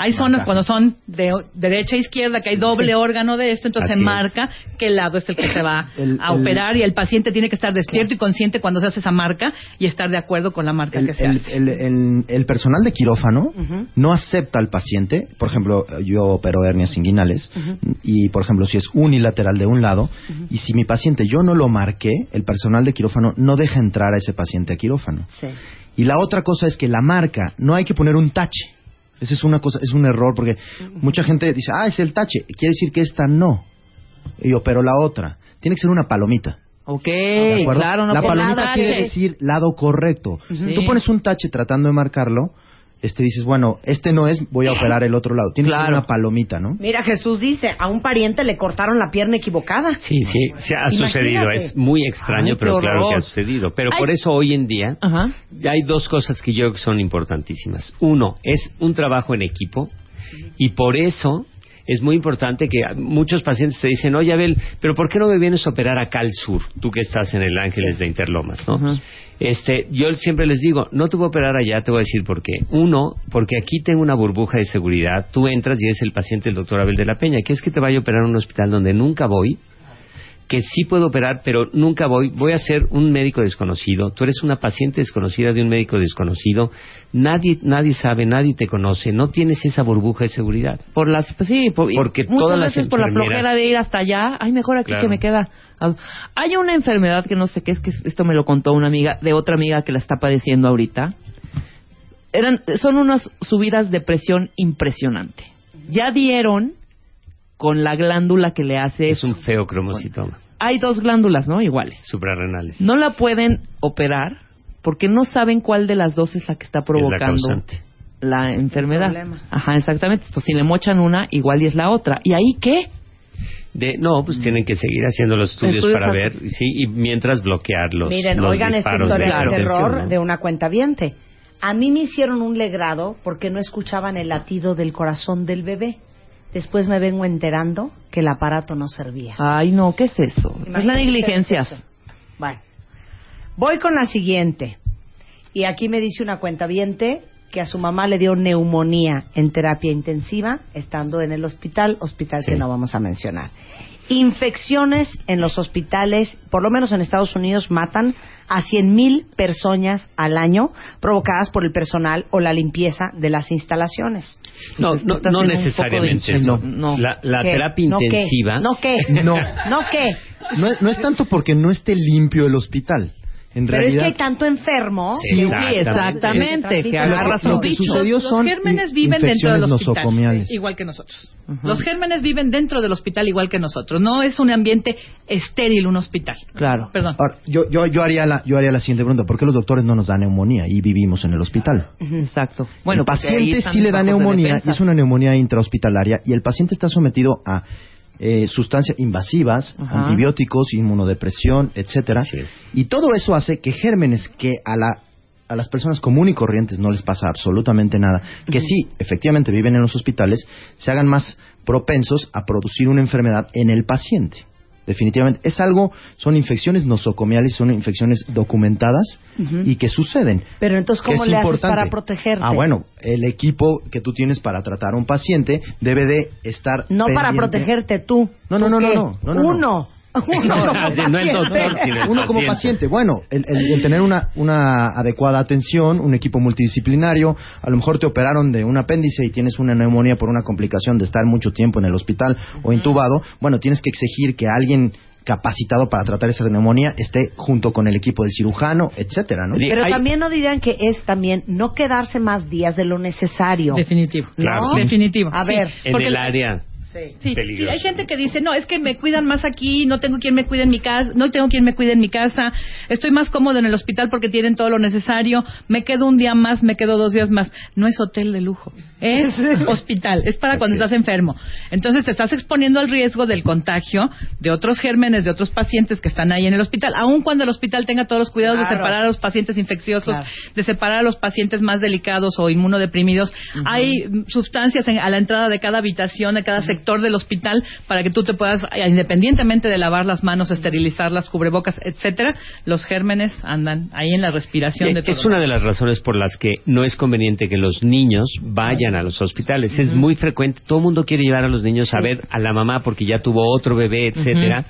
Hay zonas cuando son de derecha a izquierda, que hay doble órgano de esto, entonces Así se es. marca qué lado es el que se va El- a el- operar y el paciente tiene que estar despierto y consciente cuando se hace esa marca y estar de acuerdo con la marca El, que se el- hace. el- el- el personal de quirófano no acepta al paciente. Por ejemplo, yo opero hernias inguinales y, por ejemplo, si es unilateral de un lado y si mi paciente yo no lo marqué, el personal de quirófano no deja entrar a ese paciente a quirófano. Sí. Y la otra cosa es que la marca, no hay que poner un tache. Esa es una cosa, es un error porque mucha gente dice, ah, es el tache. Quiere decir que esta no. Y yo, pero la otra. Tiene que ser una palomita. Ok, claro, no la palomita quiere decir lado correcto. Sí. Tú pones un tache tratando de marcarlo, este dices, bueno, este no es, voy a operar el otro lado. Tiene que ser Claro. una palomita, ¿no? Mira, Jesús dice, a un pariente le cortaron la pierna equivocada. Sí, sí, se ha Imagínate. sucedido. Es muy extraño, Ay, pero claro que ha sucedido. Pero Ay. por eso hoy en día Ajá. ya hay dos cosas que yo creo que son importantísimas. Uno, es un trabajo en equipo y por eso es muy importante que muchos pacientes te dicen, oye Abel, pero ¿por qué no me vienes a operar acá al sur? Tú que estás en el Ángeles de Interlomas, ¿no? Ajá. Este, yo siempre les digo, no te voy a operar allá, te voy a decir por qué. Uno, porque aquí tengo una burbuja de seguridad. Tú entras y es el paciente del doctor Abel de la Peña. que es que te vaya a operar en un hospital donde nunca voy? Que sí puedo operar, pero nunca voy, voy a ser un médico desconocido, tú eres una paciente desconocida de un médico desconocido, nadie, nadie sabe, nadie te conoce, no tienes esa burbuja de seguridad. Por las, pues sí, por- Porque muchas todas las veces por la flojera de ir hasta allá, ay, mejor aquí Claro. que me queda. Ah, Hay una enfermedad que no sé qué es, que esto me lo contó una amiga, de otra amiga que la está padeciendo ahorita. Eran, son unas subidas de presión impresionante. Ya dieron con la glándula que le hace Es eso. un feo cromocitoma, Hay dos glándulas, ¿no? Iguales. suprarrenales. No la pueden operar porque no saben cuál de las dos es la que está provocando causante. la enfermedad. problema. Ajá, exactamente. Entonces, si le mochan una, igual y es la otra. ¿Y ahí qué? De, no, pues tienen que seguir haciendo los estudios Estudios para a- ver, sí, y mientras bloquear los, Miren, los oigan esta historia de de hipertensión, terror ¿no? de una cuenta A mí me hicieron un legrado porque no escuchaban el latido del corazón del bebé. Después me vengo enterando que el aparato no servía. Ay, no, ¿qué es eso? Es la Imagínense negligencias. eso. Bueno, voy con la siguiente. Y aquí me dice una cuenta que a su mamá le dio neumonía en terapia intensiva estando en el hospital, hospital que no vamos a mencionar. Infecciones en los hospitales, por lo menos en Estados Unidos, matan a 100.000 personas al año provocadas por el personal o la limpieza de las instalaciones. No, no, no necesariamente eso. no. La, la ¿Qué? terapia ¿No qué? intensiva... ¿No qué? No. ¿No qué? No es, no es tanto porque no esté limpio el hospital. En Pero es que hay tanto enfermo. Sí, Sí, Exactamente. exactamente. Que Lo agarras lo un que sucedió los, son los gérmenes viven dentro del hospital, igual que nosotros. Los gérmenes viven dentro del hospital igual que nosotros. No es un ambiente estéril un hospital. Claro. Perdón. Ahora, yo, yo, yo, haría la, yo haría la siguiente pregunta. ¿Por qué los doctores no nos dan neumonía y vivimos en el hospital? Exacto. Bueno, el paciente sí le da neumonía y es una neumonía intrahospitalaria y el paciente está sometido a eh, sustancias invasivas, antibióticos, inmunodepresión, etcétera. Y todo eso hace que gérmenes que a la a las personas comunes y corrientes no les pasa absolutamente nada, que sí, efectivamente viven en los hospitales, se hagan más propensos a producir una enfermedad en el paciente. Definitivamente. Es algo, son infecciones nosocomiales, son infecciones documentadas y que suceden. Pero entonces, ¿cómo le haces para protegerte? Ah, bueno, el equipo que tú tienes para tratar a un paciente debe de estar No para protegerte tú. No, no, no, no, no, no. Uno. Uno como así, no el doctor, paciente. Uno como paciente, bueno, el, el- el tener una, una adecuada atención, un equipo multidisciplinario, a lo mejor te operaron de un apéndice y tienes una neumonía por una complicación de estar mucho tiempo en el hospital o intubado, bueno, tienes que exigir que alguien capacitado para tratar esa neumonía esté junto con el equipo del cirujano, etcétera, ¿no? Pero hay- también no dirían que es también no quedarse más días de lo necesario. Definitivo. Claro. Definitivo. A sí. ver. en el área Sí, sí, hay gente que dice, no, es que me cuidan más aquí, no tengo quien me cuide en mi casa, no tengo quien me cuide en mi casa, estoy más cómodo en el hospital porque tienen todo lo necesario, me quedo un día más, me quedo dos días más. No es hotel de lujo, es hospital, es para cuando estás enfermo. Entonces te estás exponiendo al riesgo del contagio de otros gérmenes, de otros pacientes que están ahí en el hospital, aun cuando el hospital tenga todos los cuidados de separar a los pacientes infecciosos, Claro. de separar a los pacientes más delicados o inmunodeprimidos. Hay sustancias en- a la entrada de cada habitación, de cada sector del hospital, para que tú te puedas, eh, independientemente de lavar las manos, esterilizar las cubrebocas, etcétera, los gérmenes andan ahí en la respiración Es, de todo. es una de las razones por las que no es conveniente que los niños vayan a los hospitales. Es muy frecuente, todo el mundo quiere llevar a los niños a ver a la mamá porque ya tuvo otro bebé, etcétera,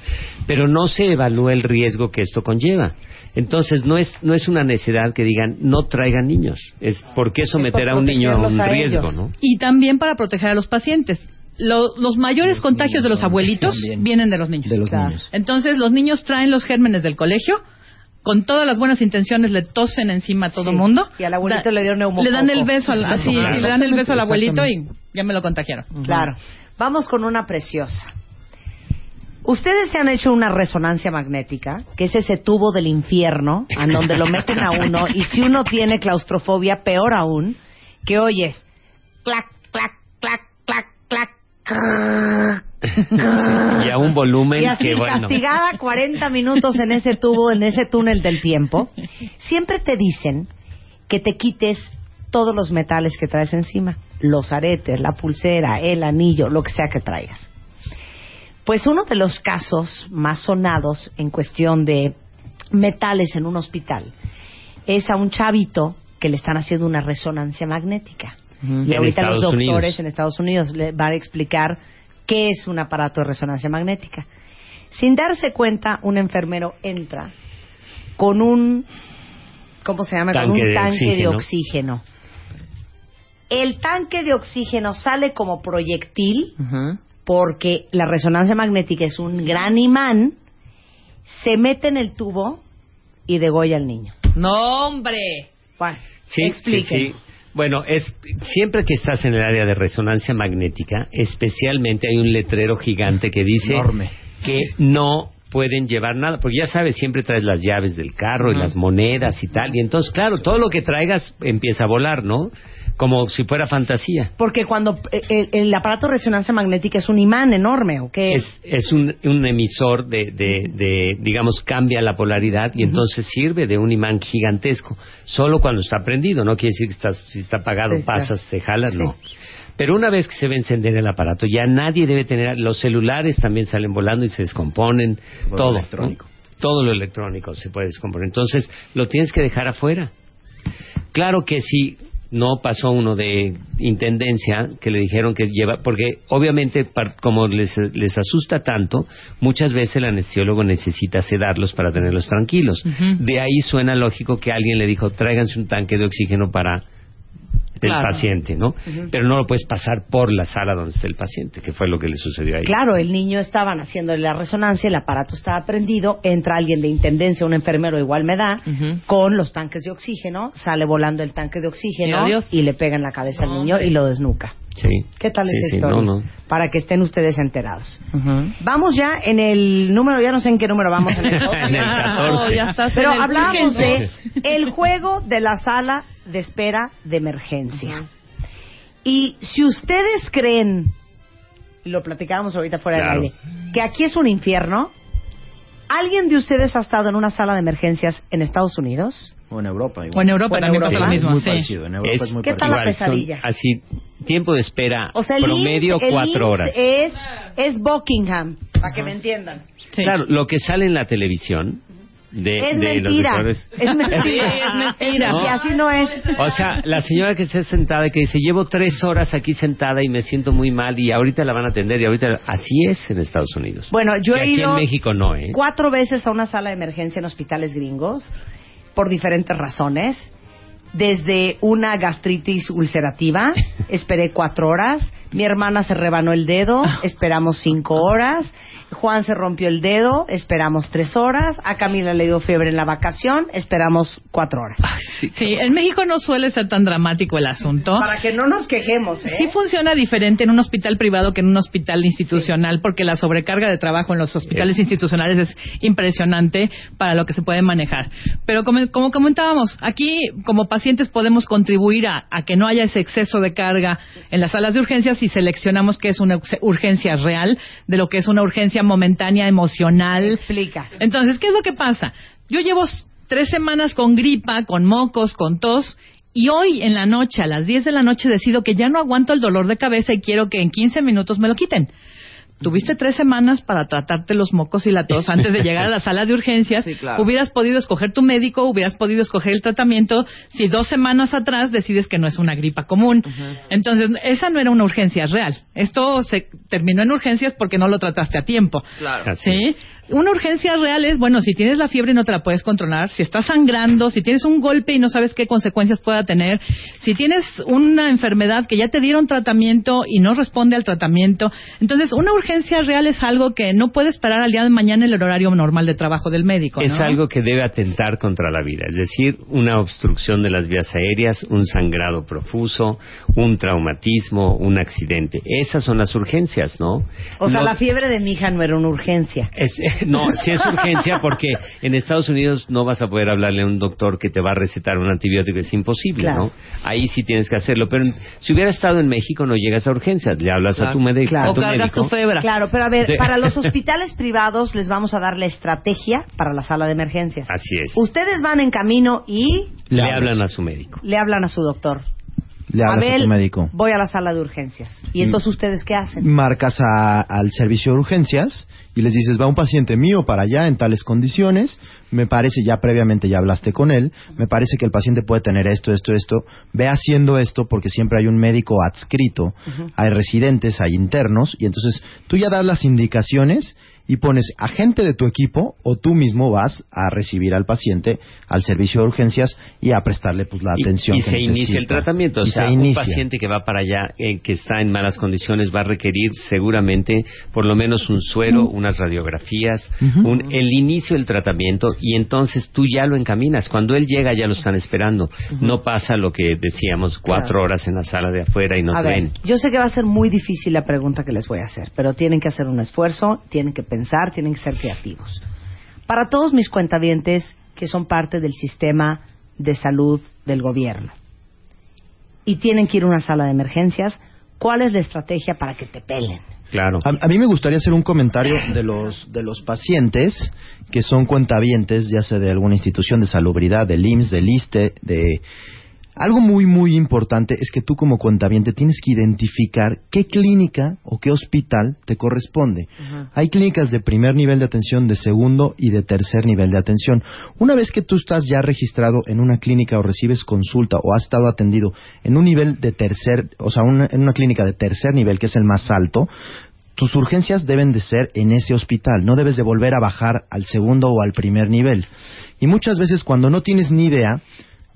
pero no se evalúa el riesgo que esto conlleva. Entonces no es no es una necesidad que digan no traigan niños, es por qué someter a un niño a un a riesgo. ¿no? Y también para proteger a los pacientes. Lo- los mayores contagios de los abuelitos También. vienen de los niños. De los Claro. niños. Entonces los niños traen los gérmenes del colegio, con todas las buenas intenciones le tosen encima a todo Sí. mundo. Y al abuelito le dio neumococo. Le dan el beso al, así, claro. le dan el beso al abuelito y ya me lo contagiaron. Claro. Vamos con una preciosa. Ustedes se han hecho una resonancia magnética, que es ese tubo del infierno, a donde lo meten a uno, y si uno tiene claustrofobia, peor aún, que oyes clac, clac, clac, clac, Y a un volumen y así que bueno. castigada 40 minutos en ese tubo, en ese túnel del tiempo, siempre te dicen que te quites todos los metales que traes encima, los aretes, la pulsera, el anillo, lo que sea que traigas. Pues uno de los casos más sonados en cuestión de metales en un hospital es a un chavito que le están haciendo una resonancia magnética. Y ahorita los doctores Unidos. en Estados Unidos le van a explicar qué es un aparato de resonancia magnética. Sin darse cuenta, un enfermero entra con un, ¿cómo se llama? con un de tanque de oxígeno. oxígeno. El tanque de oxígeno sale como proyectil porque la resonancia magnética es un gran imán, se mete en el tubo y degolla al niño. No, hombre. Bueno, Sí, sí, sí. Bueno, es siempre que estás en el área de resonancia magnética, especialmente hay un letrero gigante que dice Enorme. que no pueden llevar nada, porque ya sabes, siempre traes las llaves del carro y las monedas y tal, y entonces, claro, todo lo que traigas empieza a volar, ¿no? Como si fuera fantasía. Porque cuando eh, el, el aparato de resonancia magnética es un imán enorme, ¿o qué es? Es, es un, un emisor de, de, de, digamos, cambia la polaridad y entonces sirve de un imán gigantesco. Solo cuando está prendido, no quiere decir que estás, si está apagado, Sí, pasas, se jala, Sí. no. Pero una vez que se ve encender el aparato, ya nadie debe tener. Los celulares también salen volando y se descomponen. Todo lo todo. electrónico. ¿no? Todo lo electrónico se puede descomponer. Entonces, lo tienes que dejar afuera. Claro que si no pasó uno de intendencia que le dijeron que lleva, porque obviamente par- como les, les asusta tanto, muchas veces el anestesiólogo necesita sedarlos para tenerlos tranquilos. De ahí suena lógico que alguien le dijo, tráiganse un tanque de oxígeno para el Claro. paciente, ¿no? Pero no lo puedes pasar por la sala donde está el paciente, que fue lo que le sucedió ahí. Claro, el niño estaban haciéndole la resonancia, el aparato estaba prendido, entra alguien de intendencia, un enfermero igual me da, con los tanques de oxígeno, sale volando el tanque de oxígeno y le pega en la cabeza al niño y lo desnuca. Sí. ¿Qué tal Sí, esa sí, historia? no, no. Para que estén ustedes enterados. Vamos ya en el número, ya no sé en qué número vamos en el En el 14. ya estás Pero en el hablamos de el juego de la sala de espera de emergencia. Y si ustedes creen, y lo platicábamos ahorita fuera Claro. del aire, que aquí es un infierno, ¿alguien de ustedes ha estado en una sala de emergencias en Estados Unidos? O en Europa. igual. O en Europa O en también Europa. pasa lo mismo. Muy sí. parecido. En Europa es, Es- muy ¿Qué parecido. tal la Igual, son pesadilla? así, tiempo de espera O sea, el promedio IMSS- cuatro horas. Es, es Buckingham, para que me entiendan. Sí. Claro, lo que sale en la televisión de, es de los mentira. doctores. Es mentira. Sí, es mentira. Y así no es. O sea, la señora que está sentada y que dice, llevo tres horas aquí sentada y me siento muy mal y ahorita la van a atender y ahorita... Así es en Estados Unidos. Bueno, yo Y he aquí ido en México no, ¿eh? cuatro veces a una sala de emergencia en hospitales gringos por diferentes razones. Desde una gastritis ulcerativa, esperé cuatro horas. Mi hermana se rebanó el dedo, esperamos cinco horas. Juan se rompió el dedo, esperamos tres horas. A Camila le dio fiebre en la vacación, esperamos cuatro horas. Sí, en México no suele ser tan dramático el asunto. Para que no nos quejemos, ¿eh? Sí funciona diferente en un hospital privado que en un hospital institucional, porque la sobrecarga de trabajo en los hospitales institucionales es impresionante para lo que se puede manejar. Pero como, como comentábamos, aquí como pacientes podemos contribuir a, a que no haya ese exceso de carga en las salas de urgencias si seleccionamos qué es una urge- urgencia real de lo que es una urgencia momentánea emocional. Explica. Entonces, ¿qué es lo que pasa? Yo llevo tres semanas con gripa, con mocos, con tos, y hoy en la noche, a las 10 de la noche, decido que ya no aguanto el dolor de cabeza y quiero que en 15 minutos me lo quiten. Tuviste tres semanas para tratarte los mocos y la tos antes de llegar a la sala de urgencias. Sí, claro. Hubieras podido escoger tu médico, hubieras podido escoger el tratamiento si dos semanas atrás decides que no es una gripa común. Entonces, esa no era una urgencia real. Esto se terminó en urgencias porque no lo trataste a tiempo. Claro. ¿Sí? Una urgencia real es, bueno, si tienes la fiebre y no te la puedes controlar, si estás sangrando, si tienes un golpe y no sabes qué consecuencias pueda tener, si tienes una enfermedad que ya te dieron tratamiento y no responde al tratamiento. Entonces, una urgencia real es algo que no puede esperar al día de mañana en el horario normal de trabajo del médico. Es algo que debe atentar contra la vida, es decir, una obstrucción de las vías aéreas, un sangrado profuso, un traumatismo, un accidente. Esas son las urgencias, ¿no? O sea, No- la fiebre de mi hija no era una urgencia. Es- no, sí es urgencia porque en Estados Unidos no vas a poder hablarle a un doctor que te va a recetar un antibiótico, es imposible, Claro. ¿no? Ahí sí tienes que hacerlo, pero si hubiera estado en México no llegas a urgencias, le hablas a tu médico, Claro. a O tu cargas médico. tu febra. Claro, pero a ver, para los hospitales privados les vamos a dar la estrategia para la sala de emergencias. Así es. Ustedes van en camino y Le hablan a su médico. le hablan a su doctor. Le hablas a Abel, tu médico. voy a la sala de urgencias. ¿Y Mm. entonces ustedes qué hacen? Marcas a- al servicio de urgencias y les dices, va un paciente mío para allá en tales condiciones, me parece, ya previamente ya hablaste con él, me parece que el paciente puede tener esto, esto, esto, ve haciendo esto porque siempre hay un médico adscrito, hay residentes, hay internos, y entonces tú ya das las indicaciones y pones agente de tu equipo o tú mismo vas a recibir al paciente al servicio de urgencias y a prestarle pues la Y- atención y, que se inicia el tratamiento. O Y sea, se un paciente que va para allá, eh, que está en malas condiciones, va a requerir seguramente por lo menos un suero, unas radiografías, un- el inicio del tratamiento y entonces tú ya lo encaminas. Cuando él llega ya lo están esperando. No pasa lo que decíamos, cuatro Claro. horas en la sala de afuera y no a te ver, ven. yo sé que va a ser muy difícil la pregunta que les voy a hacer, pero tienen que hacer un esfuerzo, tienen que pensar, tienen que ser creativos. Para todos mis cuentavientes que son parte del sistema de salud del gobierno y tienen que ir a una sala de emergencias, ¿cuál es la estrategia para que te pelen? Claro. A, a mí me gustaría hacer un comentario de los de los pacientes que son cuentavientes, ya sea de alguna institución de salubridad, del IMSS, del ISTE, de algo muy muy importante es que tú como cuentaviente tienes que identificar qué clínica o qué hospital te corresponde. Hay clínicas de primer nivel de atención, de segundo y de tercer nivel de atención. Una vez que tú estás ya registrado en una clínica o recibes consulta o has estado atendido en un nivel de tercer, o sea, una- en una clínica de tercer nivel, que es el más alto, tus urgencias deben de ser en ese hospital, no debes de volver a bajar al segundo o al primer nivel. Y muchas veces cuando no tienes ni idea,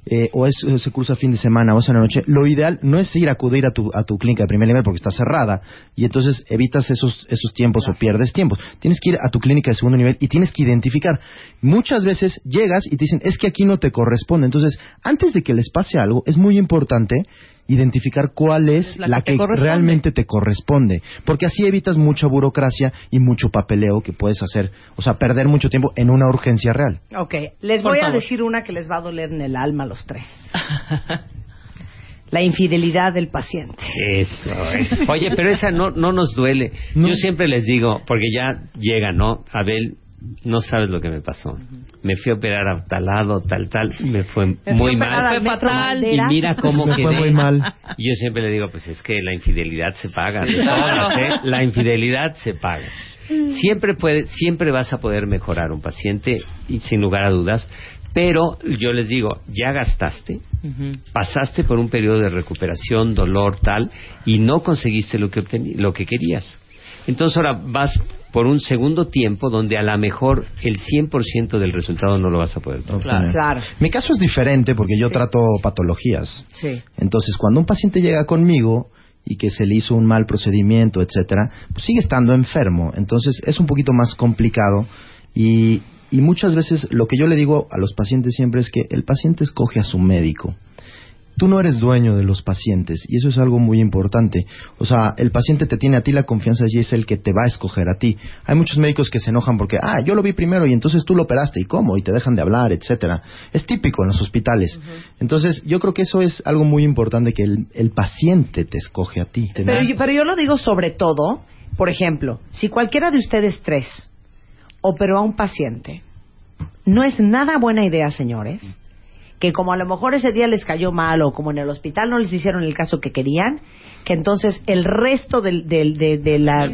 eh, o es, se cruza fin de semana o es en la noche, lo ideal no es ir a acudir a tu, a tu clínica de primer nivel porque está cerrada y entonces evitas esos, esos tiempos o pierdes tiempos. Tienes que ir a tu clínica de segundo nivel y tienes que identificar. Muchas veces llegas y te dicen, es que aquí no te corresponde. Entonces, antes de que les pase algo, es muy importante identificar cuál es La la, que realmente te corresponde. Porque así evitas mucha burocracia y mucho papeleo que puedes hacer, o sea, perder mucho tiempo en una urgencia real. Ok, les Por voy a decir una que les va a doler en el alma a los tres. La infidelidad del paciente. Eso es. Oye, pero esa no, no nos duele. No. Yo siempre les digo, porque ya llega, ¿no? Abel, no sabes lo que me pasó. me fui a operar a tal lado, tal, tal, me fue Me muy mal. al Fue fatal. Y mira cómo Me quedé. fue muy mal. Y Yo siempre le digo, pues es que la infidelidad se paga. de claro. todas, ¿eh? La infidelidad se paga. Siempre puede, siempre vas a poder mejorar un paciente y sin lugar a dudas. Pero yo les digo, ya gastaste, pasaste por un periodo de recuperación, dolor, tal, y no conseguiste lo que, lo que querías. Entonces ahora vas por un segundo tiempo donde a lo mejor el 100% del resultado no lo vas a poder tener. obtener. Claro. Mi caso es diferente porque yo trato patologías. Sí. Entonces, cuando un paciente llega conmigo y que se le hizo un mal procedimiento, etcétera, pues sigue estando enfermo. Entonces, es un poquito más complicado y, y muchas veces lo que yo le digo a los pacientes siempre es que el paciente escoge a su médico. Tú no eres dueño de los pacientes y eso es algo muy importante. O sea, el paciente te tiene a ti la confianza y es el que te va a escoger a ti. Hay muchos médicos que se enojan porque, ah, yo lo vi primero y entonces tú lo operaste y cómo y te dejan de hablar, etcétera. Es típico en los hospitales. Entonces, yo creo que eso es algo muy importante que el, el paciente te escoge a ti. Pero yo, pero yo lo digo sobre todo, por ejemplo, si cualquiera de ustedes tres operó a un paciente, no es nada buena idea, señores, que como a lo mejor ese día les cayó mal o como en el hospital no les hicieron el caso que querían, que entonces el resto del, del- de, de la,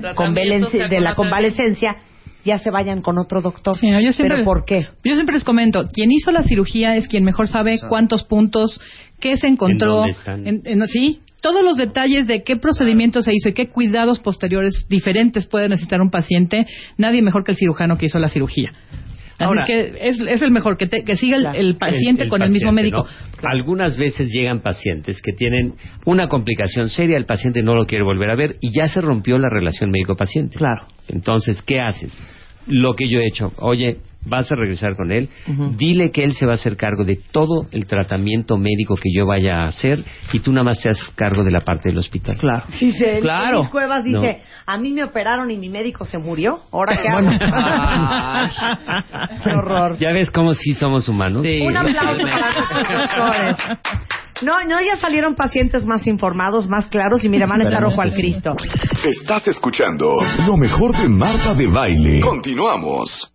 de la convalescencia ya se vayan con otro doctor. Sí, no, yo siempre- ¿Pero por qué? Yo siempre les comento, quien hizo la cirugía es quien mejor sabe cuántos puntos, qué se encontró, ¿En dónde están? en- en- sí, todos los detalles de qué procedimiento se hizo y qué cuidados posteriores diferentes puede necesitar un paciente, nadie mejor que el cirujano que hizo la cirugía. Así Ahora- que es, es el mejor, que, te- que siga el, paciente El- el con el mismo médico. ¿no? Algunas veces llegan pacientes que tienen una complicación seria, el paciente no lo quiere volver a ver y ya se rompió la relación médico-paciente. Claro. Entonces, ¿qué haces? Lo que yo he hecho, oye, vas a regresar con él, dile que él se va a hacer cargo de todo el tratamiento médico que yo vaya a hacer y tú nada más te haces cargo de la parte del hospital. Claro. Sí, se, Claro. Luis Cuevas dice, No. a mí me operaron y mi médico se murió. ¿Ahora qué hago? qué horror. ¿Ya ves cómo sí somos humanos? Sí. Un aplauso para nuestros doctores. No, no, ya salieron pacientes más informados, más claros y mira, van a estar ojo al. Cristo. Estás escuchando lo mejor de Marta de Baile. Continuamos.